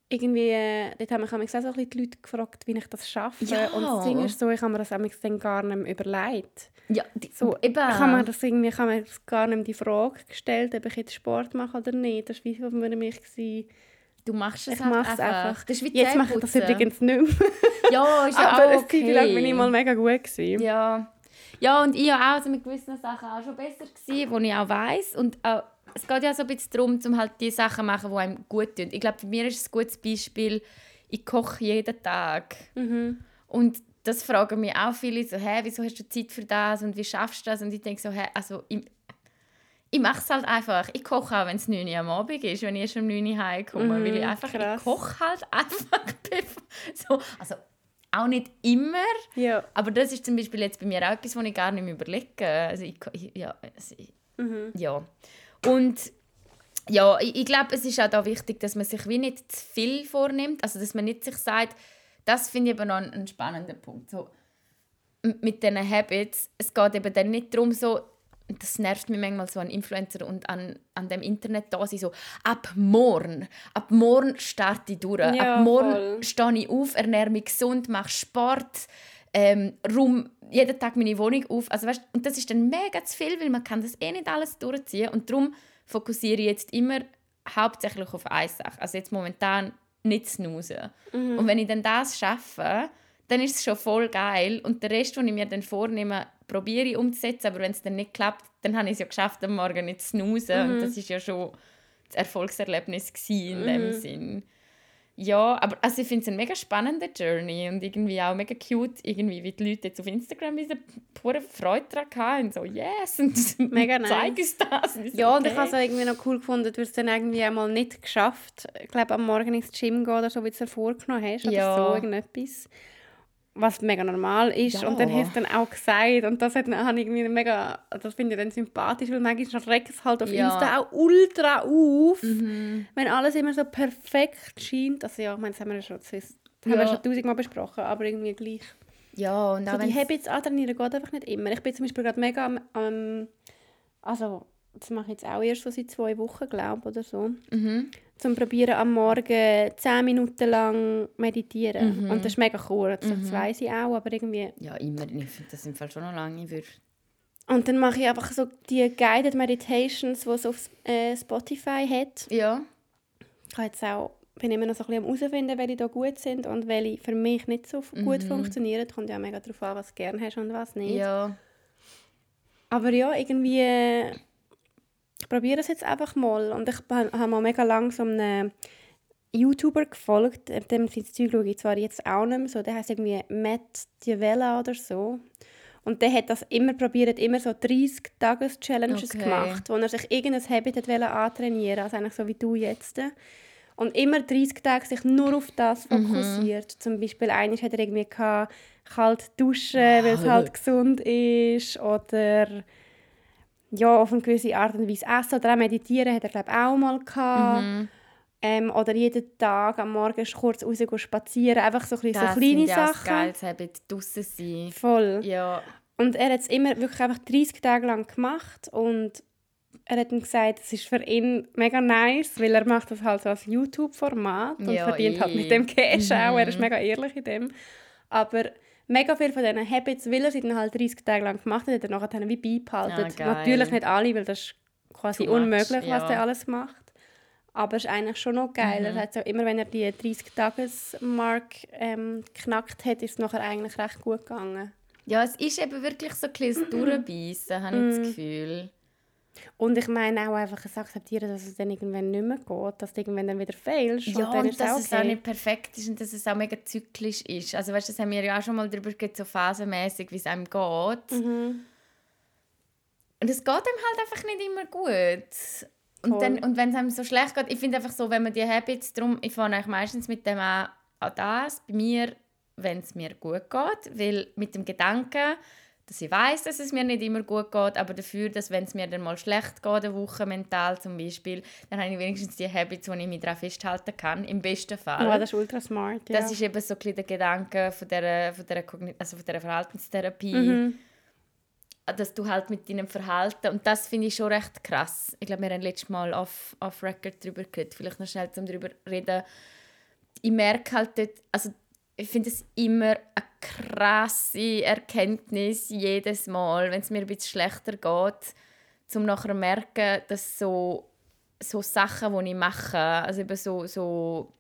irgendwie, äh, dort haben mich auch so ein bisschen die Leute gefragt, wie ich das schaffe. Ja. Und das Ding ist so, ich habe mir das dann gar nicht mehr überlegt. Ja, die, So, eben. Ich habe mir das irgendwie, ich habe mir das gar nicht mehr die Frage gestellt, ob ich jetzt Sport mache oder nicht. Das war wie für mich. Gewesen. Du machst es Ich halt mache es einfach. einfach. Das ist wie Jetzt mache ich das übrigens nicht mehr. Ja, ist ja Aber auch eine okay. Zeit lang bin ich mal mega gut. Gewesen. Ja. Ja, und ich war auch also mit gewissen Sachen auch schon besser, gewesen, die ich auch weiss. Und auch, es geht ja so ein bisschen darum, um halt die Sachen zu machen, die einem gut tun. Ich glaube, für mich ist es ein gutes Beispiel, ich koche jeden Tag. Mhm. Und das fragen mich auch viele, so, hä, wieso hast du Zeit für das und wie schaffst du das? Und ich denke so, hä, also ich, ich mache es halt einfach. Ich koche auch, wenn es 9 Uhr am Abend ist, wenn ich erst um 9 Uhr heimkomme. Mhm, weil ich einfach, krass. ich koche halt einfach. so, also auch nicht immer, Ja. aber das ist zum Beispiel jetzt bei mir auch etwas, was ich gar nicht mehr überlege. Also ich, ja, also ich, Mhm. ja. Und ja, ich, ich glaube, es ist auch da wichtig, dass man sich wie nicht zu viel vornimmt. Also, dass man nicht sich sagt, das finde ich eben noch ein, ein spannender Punkt. So, mit diesen Habits, es geht eben dann nicht darum, so, das nervt mich manchmal so an Influencer und an, an dem Internet da sind, so, ab morgen, ab morgen starte ich durch, Ja, ab morgen voll. stehe ich auf, ernähre mich gesund, mache Sport, ähm, rum jeden Tag meine Wohnung auf. Also, weißt, und das ist dann mega zu viel, weil man kann das eh nicht alles durchziehen und darum fokussiere ich jetzt immer hauptsächlich auf eine Sache. Also jetzt momentan nicht snoozen. Und wenn ich dann das schaffe, dann ist es schon voll geil. Und der Rest, den ich mir dann vornehme, probiere ich umzusetzen. Aber wenn es dann nicht klappt, dann habe ich es ja geschafft, am Morgen nicht zu snoozen. Mhm. Und das ist ja schon das Erfolgserlebnis in dem Sinn. Ja, aber also ich finde es eine mega spannende Journey und irgendwie auch mega cute, irgendwie, wie die Leute jetzt auf Instagram diese pure Freude daran hatten. So, yes, und Mega zeig uns das. Und Ja, und ich okay. habe es irgendwie noch cool gefunden, du hast es dann irgendwie einmal nicht geschafft, ich glaube am Morgen ins Gym gehen oder so, wie du es vorgenommen hast oder Ja. so, irgendetwas. Was mega normal ist. Ja. Und dann hast du dann auch gesagt, und das hat, habe ich irgendwie mega, das finde ich dann sympathisch, weil manchmal regt es halt auf Ja. Insta auch ultra auf, Mhm. wenn alles immer so perfekt scheint. Also ja, ich meine, das haben wir ja schon, das haben wir Ja. schon tausendmal besprochen, aber irgendwie gleich. Ja, und So, auch die wenn's- Habits antrainieren geht einfach nicht immer. Ich bin zum Beispiel gerade mega am, am also das mache ich jetzt auch erst so seit zwei Wochen, glaube oder so. Mhm. Zum probieren am Morgen 10 Minuten lang meditieren. Mhm. Und das ist mega kurz, das weiß ich auch, aber irgendwie... Ja, immer. Ich finde das im Fall schon noch lange. Ich würde Und dann mache ich einfach so die Guided Meditations, die es auf äh, Spotify hat. ja. Ich habe jetzt auch, bin immer noch so ein bisschen am herausfinden, welche da gut sind und welche für mich nicht so gut funktionieren. Kommt ja auch mega darauf an, was du gerne hast und was nicht. Ja. Aber ja, irgendwie. Ich probiere es jetzt einfach mal. Und ich ha- habe mal mega lang so einem YouTuber gefolgt. Dem sein Zeug schaue ich zwar jetzt auch nicht mehr so. Der heißt irgendwie Matt Diavella oder so. Und der hat das immer probiert, immer so 30-Tages-Challenges Okay. gemacht, wo er sich irgendein Habit hat antrainieren also eigentlich so wie du jetzt. Und immer 30 Tage sich nur auf das Mhm. fokussiert. Zum Beispiel eines hat er irgendwie gehabt, kalt duschen, weil es halt gesund ist. Oder ja, auf eine gewisse Art und Weise essen. Oder auch meditieren hat er glaube auch mal gehabt. Mhm. Ähm, oder jeden Tag am Morgen kurz raus spazieren. Einfach so, ein Das so kleine Sachen. geil, das draussen sein. Voll. Ja. Und er hat es immer wirklich einfach 30 Tage lang gemacht und er hat ihm gesagt, es ist für ihn mega nice, weil er macht das halt so als YouTube-Format und Ja, verdient halt eh. mit dem Cash auch. Er ist Mhm. mega ehrlich in dem. Aber mega viele von diesen Habits, weil er sie dann halt 30 Tage lang gemacht hat, hat er nachher wie beibehalten. Ah. Natürlich nicht alle, weil das ist quasi Too much, unmöglich, was ja. er alles macht. Aber es ist eigentlich schon noch geil. Mhm. Er hat so, immer wenn er die 30-Tages-Mark ähm, geknackt hat, ist es nachher eigentlich recht gut gegangen. ja, es ist eben wirklich so ein bisschen Durchbeissen, habe ich das Gefühl. Und ich meine auch einfach es akzeptieren, dass es dann irgendwann nicht mehr geht, dass du irgendwann dann wieder failst. Ja, und dann und ist dass auch es auch okay. nicht perfekt ist und dass es auch mega zyklisch ist. Also weißt, du, das haben wir ja auch schon mal darüber geredet, so phasenmäßig, wie es einem geht. Mhm. Und es geht einem halt einfach nicht immer gut. Und, dann, und wenn es einem so schlecht geht, ich finde einfach so, wenn man die Habits, drum, ich fange eigentlich meistens mit dem an, an das, bei mir, wenn es mir gut geht, weil mit dem Gedanken, dass ich weiß, dass es mir nicht immer gut geht, aber dafür, dass wenn es mir dann mal schlecht geht, eine Woche mental zum Beispiel, dann habe ich wenigstens die Habits, wo ich mich daran festhalten kann, im besten Fall. Ja, das ist ultra smart. Ja. Das ist eben so ein der Gedanke von dieser, von dieser, also von dieser Verhaltenstherapie, Mhm. dass du halt mit deinem Verhalten, und das finde ich schon recht krass. Ich glaube, wir haben letztes Mal off, off Record darüber geredet, vielleicht noch schnell zum darüber reden. Ich merke halt dort, also ich finde es immer eine krasse Erkenntnis jedes Mal, wenn es mir ein bisschen schlechter geht, zum nachher merken, dass so, so Sachen, die ich mache, also eben so, so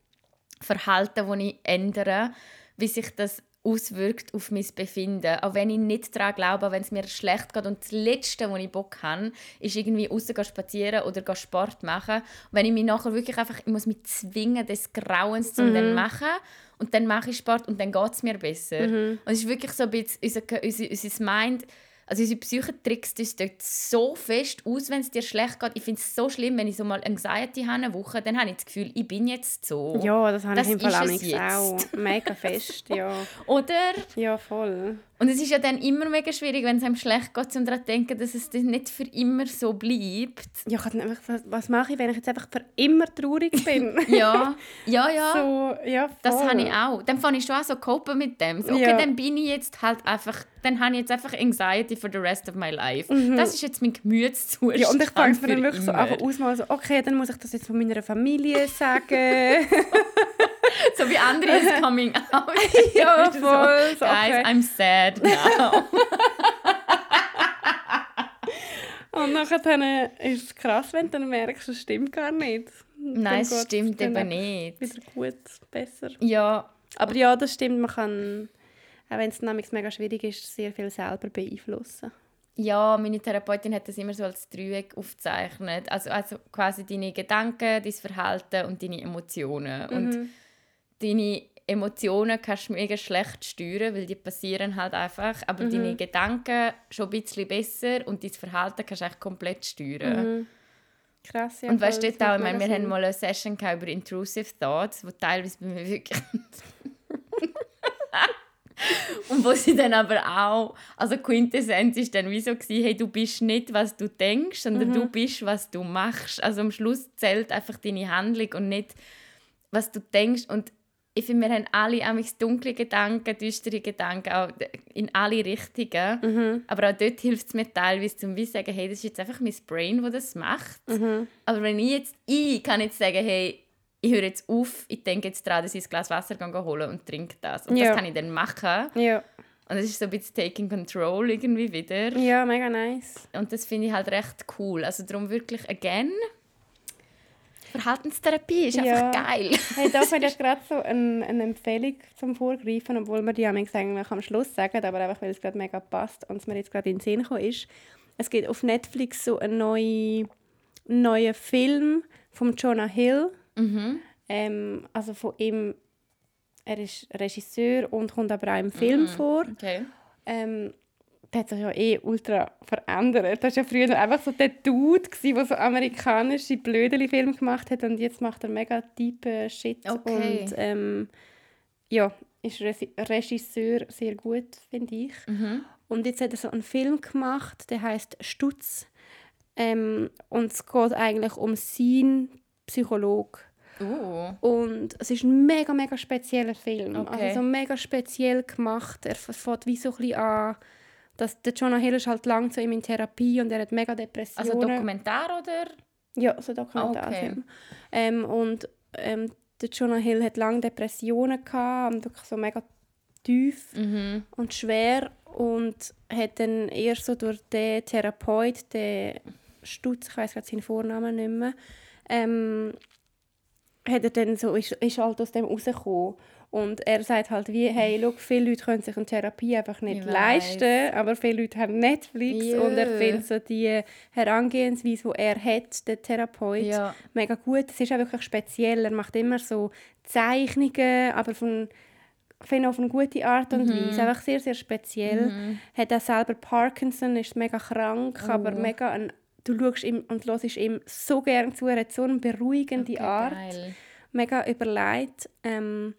Verhalten, die ich ändere, wie sich das auswirkt auf mein Befinden. Auch wenn ich nicht daran glaube, wenn es mir schlecht geht. Und das Letzte, wo ich Bock habe, ist irgendwie rausgehen spazieren oder Sport machen. Und wenn ich mich nachher wirklich einfach, ich muss mich zwingen, des Grauens zu dann machen. Und dann mache ich Sport und dann geht es mir besser. Und es ist wirklich so ein bisschen unser, unser, unser Mind, also unsere Psyche trickst uns dort so fest aus, wenn es dir schlecht geht. Ich finde es so schlimm, wenn ich so mal Anxiety habe, eine Woche, dann habe ich das Gefühl, ich bin jetzt so. ja, das habe Das ich im Fall jetzt. auch. Mega fest, ja. Oder? Ja, voll. Und es ist ja dann immer mega schwierig, wenn es einem schlecht geht, um daran zu denken, dass es dann nicht für immer so bleibt. Ja, ich einfach, was, was mache ich, wenn ich jetzt einfach für immer traurig bin? Ja, ja, ja. so, ja, voll. Das habe ich auch. Dann fange ich schon an so copen mit dem. So, okay, Ja. dann bin ich jetzt halt einfach, dann habe ich jetzt einfach Anxiety for the rest of my life. Das ist jetzt mein Gemütszustand Mhm. Ja, und ich fange mir dann wirklich so immer. einfach aus, mal so, okay, dann muss ich das jetzt von meiner Familie sagen. So wie andere ist coming out. Ja, voll, so, Guys, okay. I'm sad now. Und nachher dann ist es krass, wenn du dann merkst, es stimmt gar nicht. Und Nein, dann es stimmt dann eben nicht. Wieder gut, besser. Ja, Aber ja, das stimmt, man kann auch wenn es nämlich mega schwierig ist, sehr viel selber beeinflussen. Ja, meine Therapeutin hat das immer so als Dreieck aufgezeichnet. Also, also quasi deine Gedanken, dein Verhalten und deine Emotionen. Mhm. Und deine Emotionen kannst du mega schlecht steuern, weil die passieren halt einfach. Aber Mhm. deine Gedanken schon ein bisschen besser und dein Verhalten kannst du eigentlich komplett steuern. Mhm. Krass, ja. und weißt du, auch, ich meine, wir mega haben mal eine Session über Intrusive Thoughts, wo teilweise bei mir wirklich... und wo sie dann aber auch, also Quintessenz ist dann wie so gewesen, hey, du bist nicht, was du denkst, sondern Mhm. du bist, was du machst. Also am Schluss zählt einfach deine Handlung und nicht, was du denkst. Und ich finde, wir haben alle amigs dunkle Gedanken, düstere Gedanken, auch in alle Richtungen. Mhm. Aber auch dort hilft es mir teilweise, zum wie sagen, hey, das ist jetzt einfach mein Brain, das das macht. Mhm. Aber wenn ich jetzt, ich kann jetzt sagen, hey, ich höre jetzt auf, ich denke jetzt daran, dass ich ein Glas Wasser gehen holen und trinke das. Und Ja. das kann ich dann machen. Ja. Und das ist so ein bisschen taking control irgendwie wieder. ja, mega nice. Und das finde ich halt recht cool. Also darum wirklich, again, Verhaltenstherapie ist Ja. einfach geil. Hey, da habe ich gerade so eine, eine Empfehlung zum Vorgreifen, obwohl wir die eigentlich am Schluss sagen, aber einfach, weil es gerade mega passt und es mir jetzt gerade in den Sinn gekommen ist. Es gibt auf Netflix so einen neuen, neuen Film von Jonah Hill. Mhm. Ähm, also von ihm, er ist Regisseur und kommt aber auch im Film vor. Okay. Ähm, der hat sich ja eh ultra verändert. Das war ja früher einfach so der Dude, gewesen, der so amerikanische Blödeli-Filme gemacht hat und jetzt macht er mega tiefe Shit. Okay. Und ähm, ja, ist Regisseur sehr gut, finde ich. Mhm. Und jetzt hat er so einen Film gemacht, der heißt Stutz. Ähm, und es geht eigentlich um seinen Psychologe. Uh. Und es ist ein mega, mega spezieller Film. Okay. Also so mega speziell gemacht. Er fängt wie so ein bisschen an, dass der Jonah Hill ist halt lang zu ihm in Therapie und er hat mega Depressionen. Also Dokumentar oder? Ja, so Dokumentarfilm. Ähm, und ähm, der Jonah Hill hat lange Depressionen gehabt und wirklich so mega tief Mhm. und schwer und hat dann erst so durch den Therapeut, den Stutz, ich weiß gerade seinen Vornamen nicht mehr, ähm, hat er dann so, ist, ist halt aus dem rausgekommen. Und er sagt halt wie, hey, schau, viele Leute können sich eine Therapie einfach nicht leisten, aber viele Leute haben Netflix Jö. und er findet so die Herangehensweise, die er hat, der Therapeut, Ja. mega gut. Es ist auch wirklich speziell. Er macht immer so Zeichnungen, aber von ich finde auf eine gute Art und Mhm. Weise. Einfach sehr, sehr speziell. Hat auch selber Parkinson, ist mega krank, Oh. aber mega ein, du schaust ihm und hörst ihm so gerne zu. Er hat so eine beruhigende Okay, Art, geil. mega überlegt. Ähm,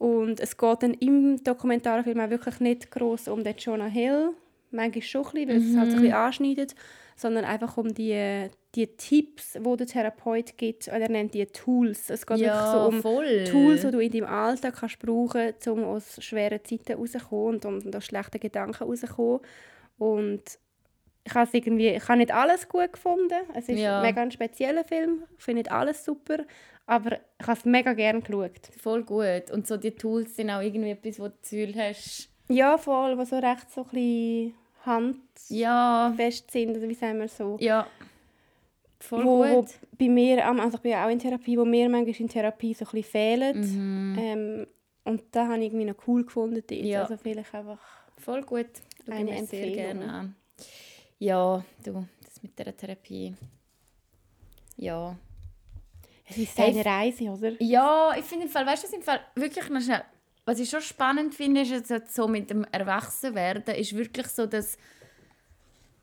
und es geht dann im Dokumentarfilm auch wirklich nicht groß um den Jonah Hill, manchmal schon ein bisschen, weil es halt so ein Mhm. bisschen anschneidet, sondern einfach um die, die Tipps, die der Therapeut gibt. Oder er nennt die Tools. Es geht wirklich so Ja, um voll. Tools, die du in deinem Alltag kannst brauchen kannst, um aus schweren Zeiten rauszukommen und, und aus schlechten Gedanken rauszukommen. Und ich habe irgendwie, ich habe nicht alles gut gefunden. Es ist Ja. ein mega spezieller Film. Ich finde nicht alles super, aber ich habe es mega gerne geschaut. Voll gut. Und so die Tools sind auch irgendwie etwas, wo du das Gefühl hast, Ja, voll, wo so recht so ein bisschen handfest ja, sind, oder wie sagen wir so. ja, voll wo, wo gut. bei mir, also ich bin ja auch in Therapie, wo mir manchmal in Therapie so ein bisschen fehlen. Mhm. Ähm, und da habe ich irgendwie noch cool gefunden. Dort. Ja. Also vielleicht einfach... Voll gut. Schau Eine mir sehr Empfehlung. gerne an. Ja, du, das mit der Therapie. Ja. Es ist Hey, eine Reise, oder? Ja, ich finde im Fall, weißt du, was im Fall wirklich noch schnell, was ich schon spannend finde, ist jetzt so mit dem Erwachsenwerden, ist wirklich so, dass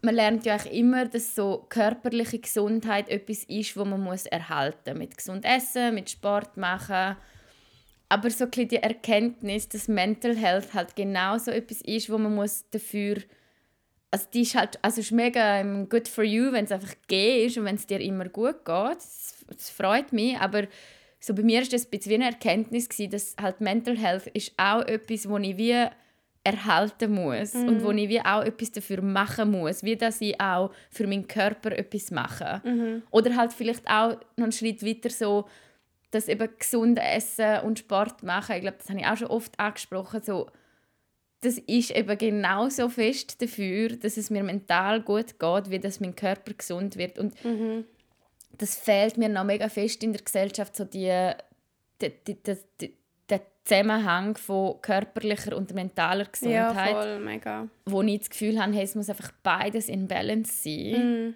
man lernt ja auch immer, dass so körperliche Gesundheit etwas ist, wo man muss erhalten mit gesund essen, mit Sport machen. Aber so ein die Erkenntnis, dass Mental Health halt genau so etwas ist, wo man muss dafür also die ist halt, also es ist mega good for you, wenn es einfach geh ist und wenn es dir immer gut geht. Das, das freut mich, aber so bei mir ist das ein bisschen wie eine Erkenntnis gewesen, dass halt Mental Health ist auch etwas, wo ich wie erhalten muss und wo ich wie auch etwas dafür machen muss, wie dass ich auch für meinen Körper etwas mache. Oder halt vielleicht auch noch einen Schritt weiter so, dass eben gesund essen und Sport machen, ich glaube, das habe ich auch schon oft angesprochen, so das ist eben genauso fest dafür, dass es mir mental gut geht, wie dass mein Körper gesund wird. Und das fehlt mir noch mega fest in der Gesellschaft, so die, die, die, die, der Zusammenhang von körperlicher und mentaler Ja, Gesundheit, voll, mega. wo ich das Gefühl habe, hey, es muss einfach beides in Balance sein. Mm.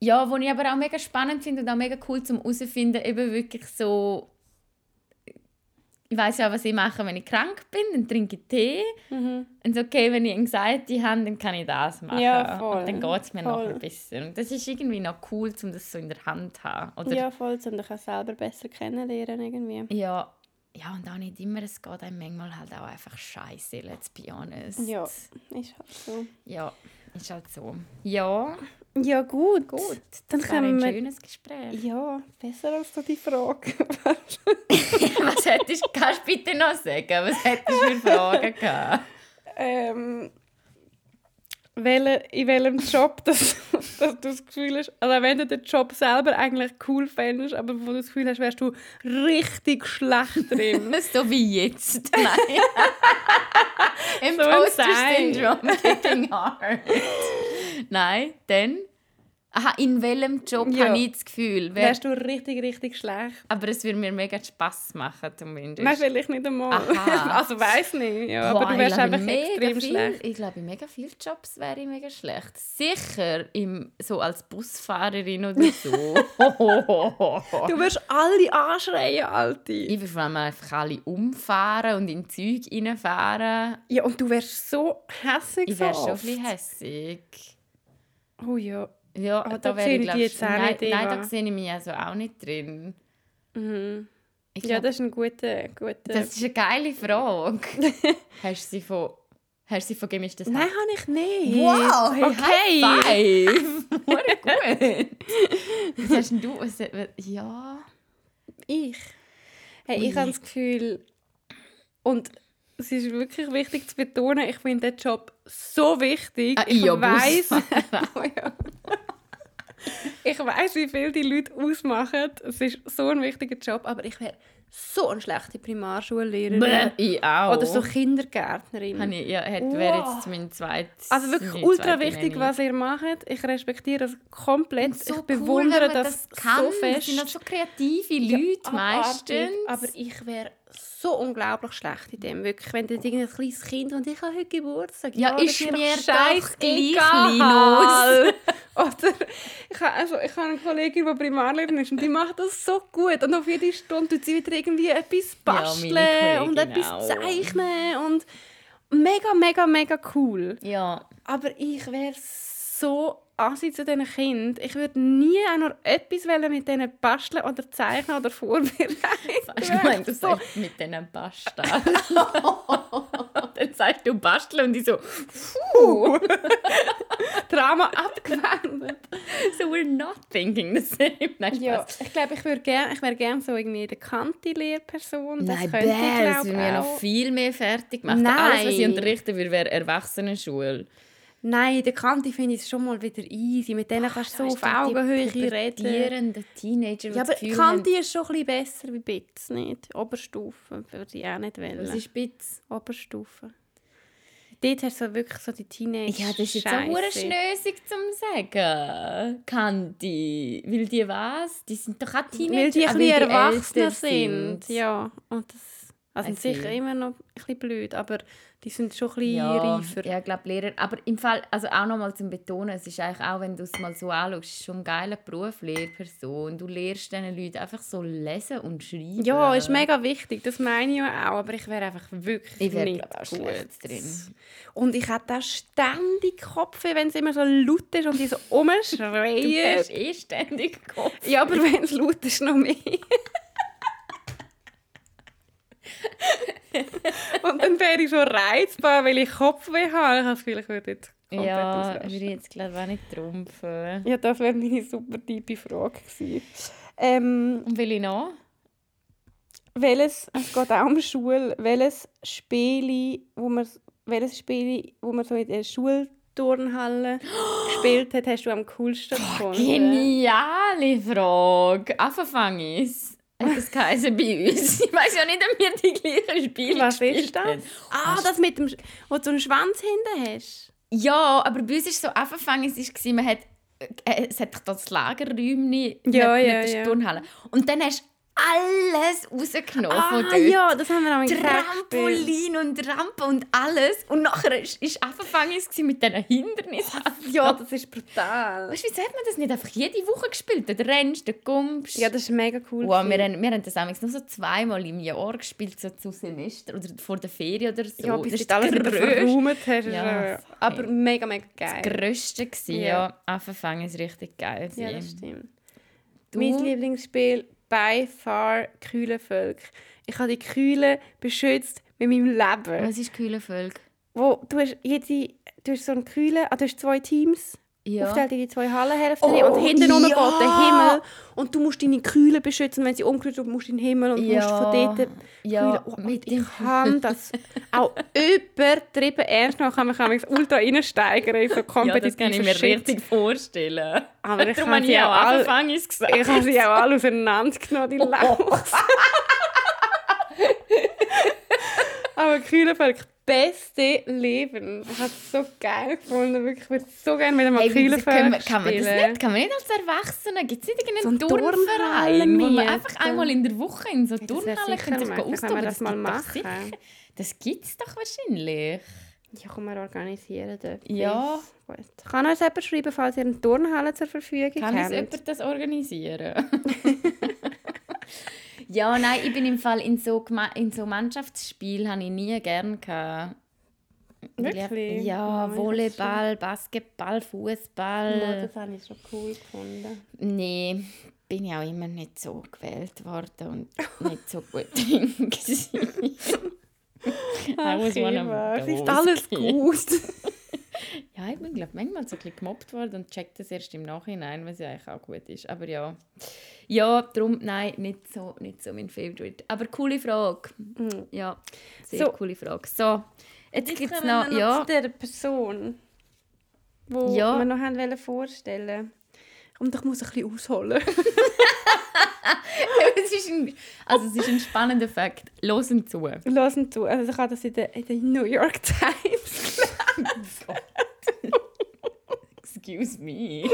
Ja, wo ich aber auch mega spannend finde und auch mega cool zum herausfinden, eben wirklich so ich weiß ja, was ich mache, wenn ich krank bin, dann trinke ich Tee. Mhm. Und okay, wenn ich Anxiety habe, dann kann ich das machen. Ja, voll. Und dann geht es mir Voll. nachher besser. Und das ist irgendwie noch cool, um das so in der Hand zu haben. Oder Ja, voll, um dich auch selber besser kennenlernen irgendwie. Ja, ja, und auch nicht immer. Es geht einem manchmal halt auch einfach scheiße, let's be honest. Ja, ist halt so. Ja, ist halt so. Ja, Ja, gut. gut. Dann Das war ein kommen wir... schönes Gespräch. Ja, besser als die Frage. was hättest, kannst du bitte noch sagen? Was hättest du für Fragen gehabt? ähm, welche, in welchem Job dass, dass du das Gefühl hast, also wenn du den Job selber eigentlich cool fändest, aber wo du das Gefühl hast, wärst du richtig schlecht drin. so wie jetzt. Nein. So ein Imposter Sein. Syndrome kicking hard. Nein, dann? Aha, in welchem Job Ja. habe ich das Gefühl? Wer, wärst du richtig, richtig schlecht. aber es würde mir mega Spass machen, zumindest. Nein, vielleicht nicht einmal. Aha. also weiß nicht, ja, Boah, aber du wärst ich einfach mega extrem viel, schlecht. Ich glaube, in mega vielen Jobs wäre ich mega schlecht. Sicher im, so als Busfahrerin oder so. Du wirst alle anschreien, Alte. ich würde vor allem einfach alle umfahren und in Züge reinfahren. Ja, und du wärst so hässlich Ich wäre so schon ein bisschen hässig. Oh ja. Ja, Aber da da wäre sehe ich, ich glaub, jetzt auch nein, nicht, nein, da sehe ich mich also auch nicht drin. Mhm. Ich Ja, glaub, das ist ein guter... guter... das ist eine geile Frage. hast du sie von, hast du sie von gemischtes Nein, habe ich nicht. Wow, hey, okay. High five. Gut. Was hast denn du? Was, ja. Ich? Hey, Ui. ich habe das Gefühl... Und es ist wirklich wichtig zu betonen, ich finde den Job so wichtig. Ah, ich ja, weiß. Oh. Ich weiß, wie viel die Leute ausmachen. Es ist so ein wichtiger Job, aber ich wäre so eine schlechte Primarschullehrerin. Ich auch. Oder so Kindergärtnerin. Habe ich, ja, hätte, wäre Wow. jetzt mein zweites. Also wirklich ultra wichtig, was ihr macht. Ich respektiere das komplett. So ich cool, bewundere wenn man das, kann. so fest. Das sind auch so kreative Ja, Leute abartig. meistens. Aber ich wäre so unglaublich schlecht in dem. Wirklich, wenn du irgendein kleines Kind und ich habe heute Geburtstag. Ja, das ist mir doch gleich, scheissegal. Oder ich habe, also, ich habe eine Kollegin, die Primarlehrerin ist und die macht das so gut. Und auf jede Stunde tut sie wieder irgendwie etwas basteln und Kollegin etwas auch. zeichnen. Und mega, mega, mega cool. Ja, Aber ich wäre so assi zu diesen Kindern. Ich würde nie auch nur etwas mit denen basteln oder zeichnen oder vorbereiten. Weißt du, wenn du sagst, mit diesen Pasta. Dann sagst du basteln und ich so, Puh. Drama abgewendet. so we're not thinking the same. Nein, Ja, ich glaube, ich, gern, ich wäre gerne so irgendwie eine bekannte Lehrperson. Das Nein, könnte ich, bäh, das glaub, würde mir noch viel mehr fertig machen. Alles, was ich Nein. unterrichten würde, wäre Erwachsenenschule. Nein, der Kante finde ich schon mal wieder easy. Mit denen kannst du so auf Augenhöhe reden. pubertierenden Teenager, die Ja, aber Kante haben, ist schon ein bisschen besser wie Bitz, nicht? Oberstufe würde ich auch nicht wählen. was ist Spitz? Oberstufe. Dort hast du wirklich so die Teenager. Ja, das ist jetzt auch schnösig zum sagen. Kanti. Weil die was? Die sind doch auch Teenager. Weil die ah, ein bisschen älter erwachsener sind. Ja, und das also see. sicher immer noch ein bisschen blöd, aber die sind schon ein bisschen Ja, reifer. ja, ich glaube Lehrer. Aber im Fall, also auch nochmal zum Betonen, es ist eigentlich auch, wenn du es mal so anschaust, ist schon ein geiler Beruf, Lehrperson. Du lehrst diesen Leuten einfach so lesen und schreiben. Ja, ist mega wichtig, das meine ich ja auch, aber ich wäre einfach wirklich Ich wäre, nicht glaube auch gut. drin. Und ich hatte auch ständig Kopfweh, wenn es immer so laut ist und die so rumschreien. Du hast eh ständig Kopf. Ja, aber wenn es laut ist, noch mehr. und dann wäre ich so reizbar, weil ich Kopfweh habe. Ich habe das Gefühl, ich würde jetzt komplett Ja, ausrasten. würde ich jetzt glaube auch nicht trumpfen. Ja, das wäre meine super tiefe Frage gewesen. Ähm, Und will ich noch? welches, es geht auch um Schule, welches Spiel, wo man, welches Spiel, wo man so in der Schulturnhalle gespielt hat, hast du am coolsten gefunden? Geniale Frage. Anfangis. Hat das geheißen bei uns? Ich weiß ja nicht, ob wir die gleichen Spiele Was gespielt ist das? haben. Ah, das mit dem, wo du einen Schwanz hinten hast. Ja, aber bei uns war so Anfangis, war, man hat, äh, es hat das Lagerräumchen Ja, mit ja, der ja. Turnhalle. Und dann hast alles rausgenommen Ah, ja, das haben wir auch gespielt. Trampolin und Rampe und alles. Und nachher war es Affenfangis mit diesen Hindernissen. Ja, das ist brutal. Weißt du, wieso hat man das nicht einfach jede Woche gespielt? Du rennst, du kommst. Ja, das ist mega cool. Wow, wir, haben, wir haben das amigs nur so zweimal im Jahr gespielt, so zu Semester oder vor der Ferien oder so. ja, bis das du alles verräumt hast. Ja, aber mega, mega geil. das Grösste war, Ja. ja. Affenfang ist richtig geil. Ja, das stimmt. Du? Mein Lieblingsspiel by far Kühlenvölk. Ich habe die Kühle beschützt mit meinem Leben. Was ist Kühlenvölk? Wo, du, hast jede, du hast so eine Kühle, ah, du hast zwei Teams. Ja. Aufteilt in die zwei Hallenhälften Oh, und hinten ja. geht der Himmel und du musst deine Kühle beschützen. Wenn sie umgerührt wird, musst du in den Himmel und Ja. musst von dort Ja, oh, mit ich kann das auch übertrieben ernst machen. kann mich ultra reinsteigern in so ja, kompetitive das kann ich mir Shit. richtig vorstellen. Aber ich habe sie auch auch alle, gesagt. ich habe sie auch alle auseinandergenommen, die Lauchs. Aber Kühlenvölk, beste Leben. Ich habe es so geil gefunden. Wirklich, ich würde so gerne wieder mal Hey, wieso Kühlenvölk kann, man, kann man das nicht? Kann man nicht als Erwachsener? Gibt es nicht irgendeinen So Turnverein, wo man einfach einmal in der Woche in so Das Turnhalle könnte sich austoben? wir das mal gibt doch machen. Das gibt es doch wahrscheinlich. Ja, kann man organisieren dort. Ja. Gut. Kann uns jemand schreiben, falls ihr eine Turnhalle zur Verfügung Kann uns habt? jemand das organisieren? ja, nein, ich bin im Fall in so, in so Mannschaftsspielen habe ich nie gern gehabt. Wirklich? Ja, ich Volleyball, Basketball, Ja, Fußball. das habe ich schon cool gefunden. Nee, bin ich auch immer nicht so gewählt worden und nicht so gut drin gewesen. I was one of es ist those alles gut. Ja, ich bin glaube manchmal so ein bisschen gemobbt worden und checkt das erst im Nachhinein, was ja eigentlich auch gut ist. Aber ja, ja, darum, nein, nicht so, nicht so mein Favorite. Aber coole Frage. Ja, sehr So. coole Frage. So, jetzt gibt es noch, wir ja, zu der Person, die Ja. wir noch haben vorstellen Und ich muss ein bisschen ausholen. es ist ein, also es ist ein spannender Fakt. Losen zu. Hören zu. Also ich habe das in der, in der New York Times. Excuse me.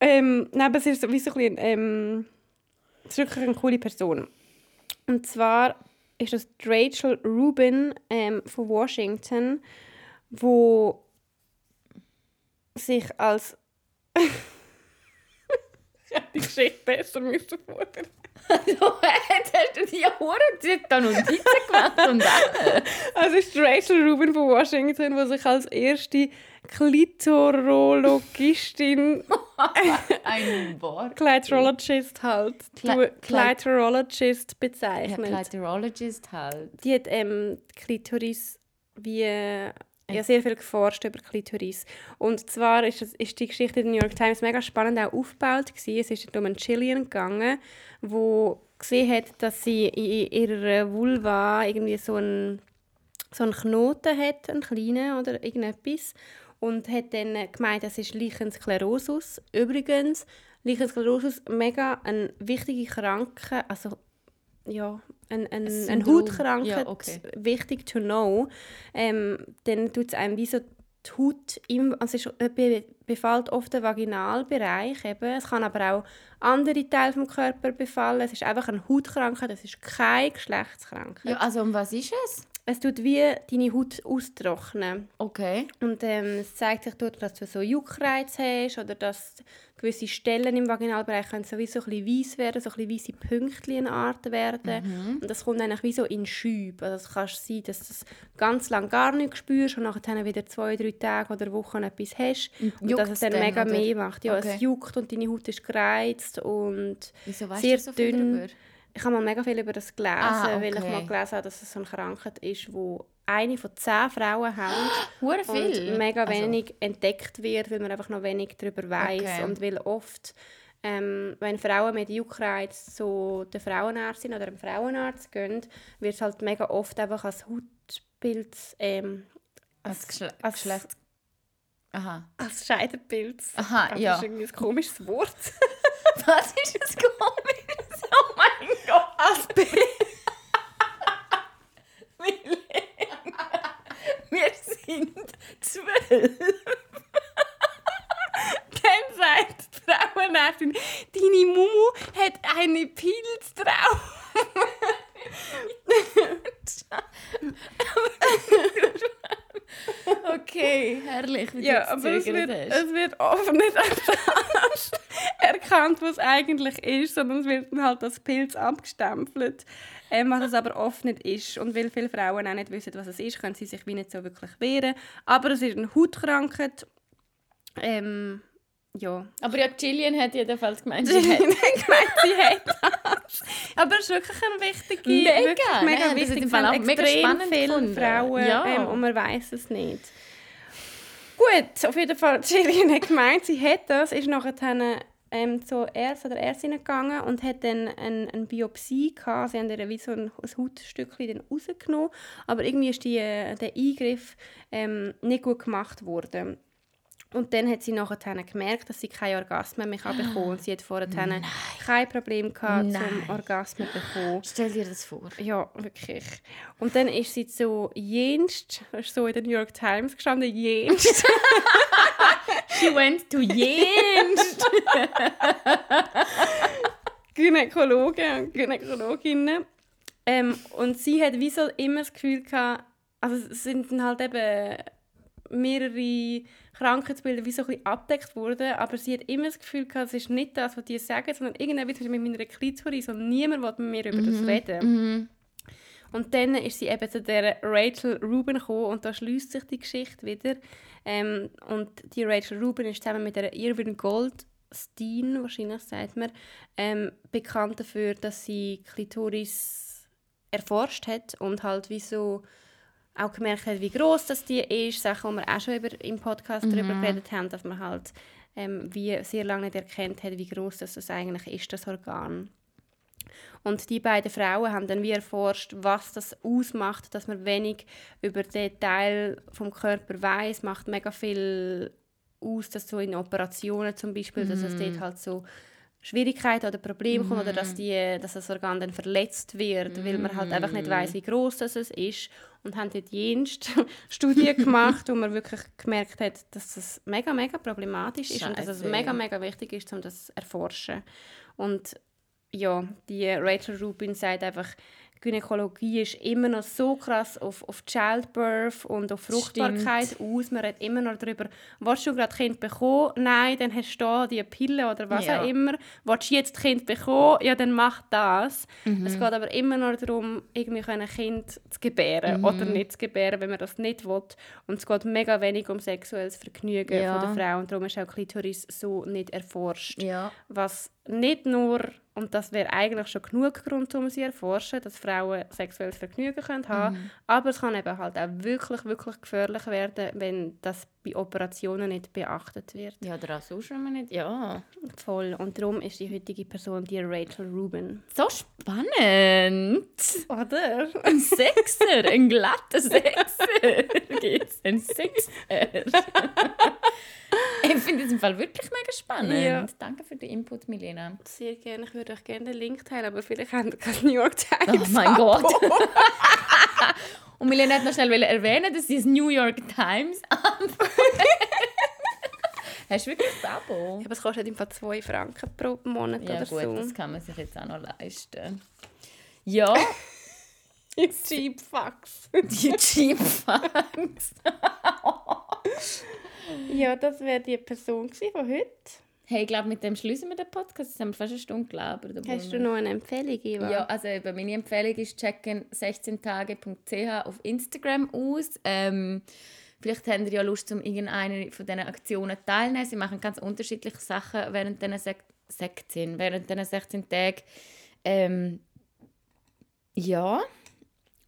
ähm, nein, aber es ist wie so ein bisschen, ähm, es ist wirklich eine coole Person. Und zwar ist das Rachel Rubin ähm, von Washington, wo sich als ich hätte die Geschichte besser müssen vorbereiten. so, jetzt hast du die Hure da Notizen gemacht und alles. Also ist Rachel Rubin von Washington, die sich als erste Klitorologistin, Ein Wort. Clitorologist halt, Cli- Clitorologist Ja, bezeichnet. Clitorologist halt. Die hat ähm, Klitoris wie äh, ja, sehr viel geforscht über Klitoris. Und zwar ist, es, ist die Geschichte in der New York Times mega spannend auch aufgebaut gewesen. Es ist um einen Chilean gegangen, wo gesehen hat, dass sie in ihrer Vulva irgendwie so einen, so einen Knoten hat, einen kleinen oder irgendetwas. Und hat dann gemeint, das ist Lichensklerosus. Übrigens, Lichensklerosus mega eine wichtige Krankheit, also ja, ein, ein, Ein. Hautkrankheit, Ja, okay. wichtig to know. Ähm, dann tut es einem wie so die Haut, im, also es äh, be, befällt oft den Vaginalbereich. Eben. Es kann aber auch andere Teile des Körpers befallen. Es ist einfach eine Hautkrankheit, es ist keine Geschlechtskrankheit. Ja, also um was ist es? Es tut wie deine Haut austrocknen. Okay. Und ähm, es zeigt sich dort, dass du so Juckreiz hast oder dass gewisse Stellen im Vaginalbereich können sowieso ein bisschen weiss werden, so ein bisschen weisse Pünktchen Art werden. Und das kommt eigentlich wie so in Schübe. Also es kann sein, dass du das ganz lange gar nicht spürst und nachher wieder zwei, drei Tage oder Wochen etwas hast. Und, dass juckt's es dann mega oder? mehr macht. Ja, Okay. es juckt und deine Haut ist gereizt und Wieso sehr du so viel dünn. darüber? Ich habe mal mega viel über das gelesen, Ah, weil ich okay. mal gelesen habe, dass es so eine Krankheit ist, wo eine von zehn Frauen haben Hure und viel. mega Also, wenig entdeckt wird, weil man einfach noch wenig darüber weiß Okay. und weil oft ähm, wenn Frauen mit Juckreiz zu der Frauenärztin oder dem Frauenarzt gehen, wird es halt mega oft einfach als Hautpilz, ähm, als Geschle als- Geschlecht. Aha. als Scheidenpilz. Aha, Das ja. ist irgendwie ein komisches Wort. Was ist das komisch? Oh mein Gott. Aspen. Wir sind zwölf. Dann sagt die Frauenärztin, deine Mumu hat eine Pilz drauf. okay, herrlich, wie du ja, aber es wird, es wird offen nicht einfach was eigentlich ist, sondern es wird dann halt als Pilz abgestempelt, ähm, was es aber oft nicht ist. Und weil viele Frauen auch nicht wissen, was es ist, können sie sich wie nicht so wirklich wehren. Aber es ist eine Hautkrankheit. Ähm, ja. Aber ja, Gillian hat jedenfalls gemeint, Sie hat gemeint, sie hat das. Aber es ist wirklich eine wichtige, Mega, wirklich mega das wichtig. haben auch mega spannend viele. Frauen Ja. ähm, und man weiß es nicht. Gut, auf jeden Fall, Gillian hat gemeint, sie hat das, ist nachher ähm, zur Ärztin oder Ärztin gegangen und hat dann eine, eine Biopsie gehabt. Sie haben ihr wie so ein, ein Hautstückchen dann rausgenommen, aber irgendwie ist die, äh, der Eingriff ähm, nicht gut gemacht worden. Und dann hat sie nachher gemerkt, dass sie keine Orgasmen mehr bekommen kann. Und sie hat vorher kein Problem gehabt, Nein. zum Orgasmen zu bekommen. Stell dir das vor. Ja, wirklich. Und dann ist sie zu jenst, ist so in der New York Times gestanden, jenst. She went to Jenst. Gynäkologen und Gynäkologinnen. Ähm, und sie hat wie so immer das Gefühl gehabt, also es sind dann halt eben mehrere Krankheitsbilder wie so ein bisschen abdeckt worden, aber sie hat immer das Gefühl gehabt, es ist nicht das, was die sagen, sondern Beispiel mit meiner Klitoris und niemand will mit mir über das reden. Und dann ist sie eben zu der Rachel Rubin gekommen und da schließt sich die Geschichte wieder. Ähm, und die Rachel Rubin ist zusammen mit der Irwin Goldstein, wahrscheinlich sagt man, ähm, bekannt dafür, dass sie Klitoris erforscht hat und halt wie so auch gemerkt hat, wie groß das die ist. Sachen, die wir auch schon über, im Podcast darüber geredet haben, dass man halt ähm, wie sehr lange nicht erkannt hat, wie groß das, das eigentlich ist, das Organ. Und die beiden Frauen haben dann wie erforscht, was das ausmacht, dass man wenig über den Teil vom Körper weiß, macht mega viel aus, dass so in Operationen zum Beispiel, dass es dort halt so Schwierigkeiten oder Probleme kommt oder dass, die, dass das Organ dann verletzt wird, weil man halt einfach nicht weiß, wie groß das es ist und haben dort jenst Studien gemacht, wo man wirklich gemerkt hat, dass das mega mega problematisch ist und dass es mega mega wichtig ist, um das zu erforschen. Und ja, die Rachel Rubin sagt einfach, Gynäkologie ist immer noch so krass auf, auf Childbirth und auf Fruchtbarkeit aus. Man redet immer noch darüber, willst du gerade Kind bekommen? Nein, dann hast du da die Pille oder was Ja. auch immer. Willst du jetzt Kind bekommen? Ja, dann mach das. Mhm. Es geht aber immer noch darum, irgendwie ein Kind zu gebären Mhm. oder nicht zu gebären, wenn man das nicht will. Und es geht mega wenig um sexuelles Vergnügen Ja. von der Frau und darum ist auch Klitoris so nicht erforscht Ja. was nicht nur, und das wäre eigentlich schon genug Grund, um sie zu erforschen, dass Frauen sexuelles Vergnügen können haben aber es kann eben halt auch wirklich, wirklich gefährlich werden, wenn das bei Operationen nicht beachtet wird. Ja, oder auch sonst, man nicht... Ja. Voll. Und darum ist die heutige Person die Rachel Rubin. So spannend. Oder? Ein Sechser, ein glatter Sechser. Geht's? Ein Sechser. ich finde es im Fall wirklich mega spannend. Ja. Danke für den Input, Milena. Sehr gerne. Ich würde euch gerne den Link teilen, aber vielleicht haben wir kein New York Times. Oh mein Gott. Und Milena hat noch schnell wollen erwähnen, dass sie das New York Times Hast du wirklich das Abo? Aber es kostet im Fall 2 Franken pro Monat Ja oder gut, so. das kann man sich jetzt auch noch leisten. Ja, Cheap Fucks. die Cheap Facts. Ja, das wäre die Person von heute. Hey, ich glaube, mit dem schließen wir den Podcast. Jetzt haben wir fast eine Stunde gelabert. Hast du noch eine Empfehlung, Eva? Ja, also eben, meine Empfehlung ist checken 16tage.ch auf Instagram aus. Ähm, vielleicht habt ihr ja Lust, um irgendeine von diesen Aktionen teilzunehmen. Sie machen ganz unterschiedliche Sachen während diesen Sek 16, während diesen 16 Tagen. Ähm, ja,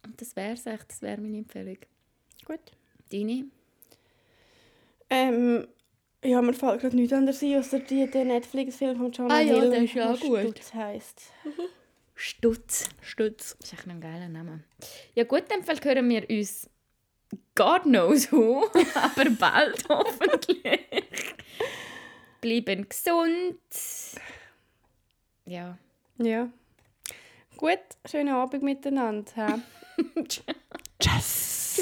und das wäre es echt. Das wäre meine Empfehlung. Gut. Deine? Ähm, ja, mir fällt gerade nichts anderes ein, außer die, der Netflix-Film von Jonah Ah ja, Hill, der ist ja auch gut. Stutz heisst. Stutz. Stutz. Das ist echt ein geiler Name. Ja gut, in dem Fall hören wir uns God knows who, aber bald hoffentlich. Bleiben gesund. Ja. Ja. Gut, schönen Abend miteinander. hä? Tschüss.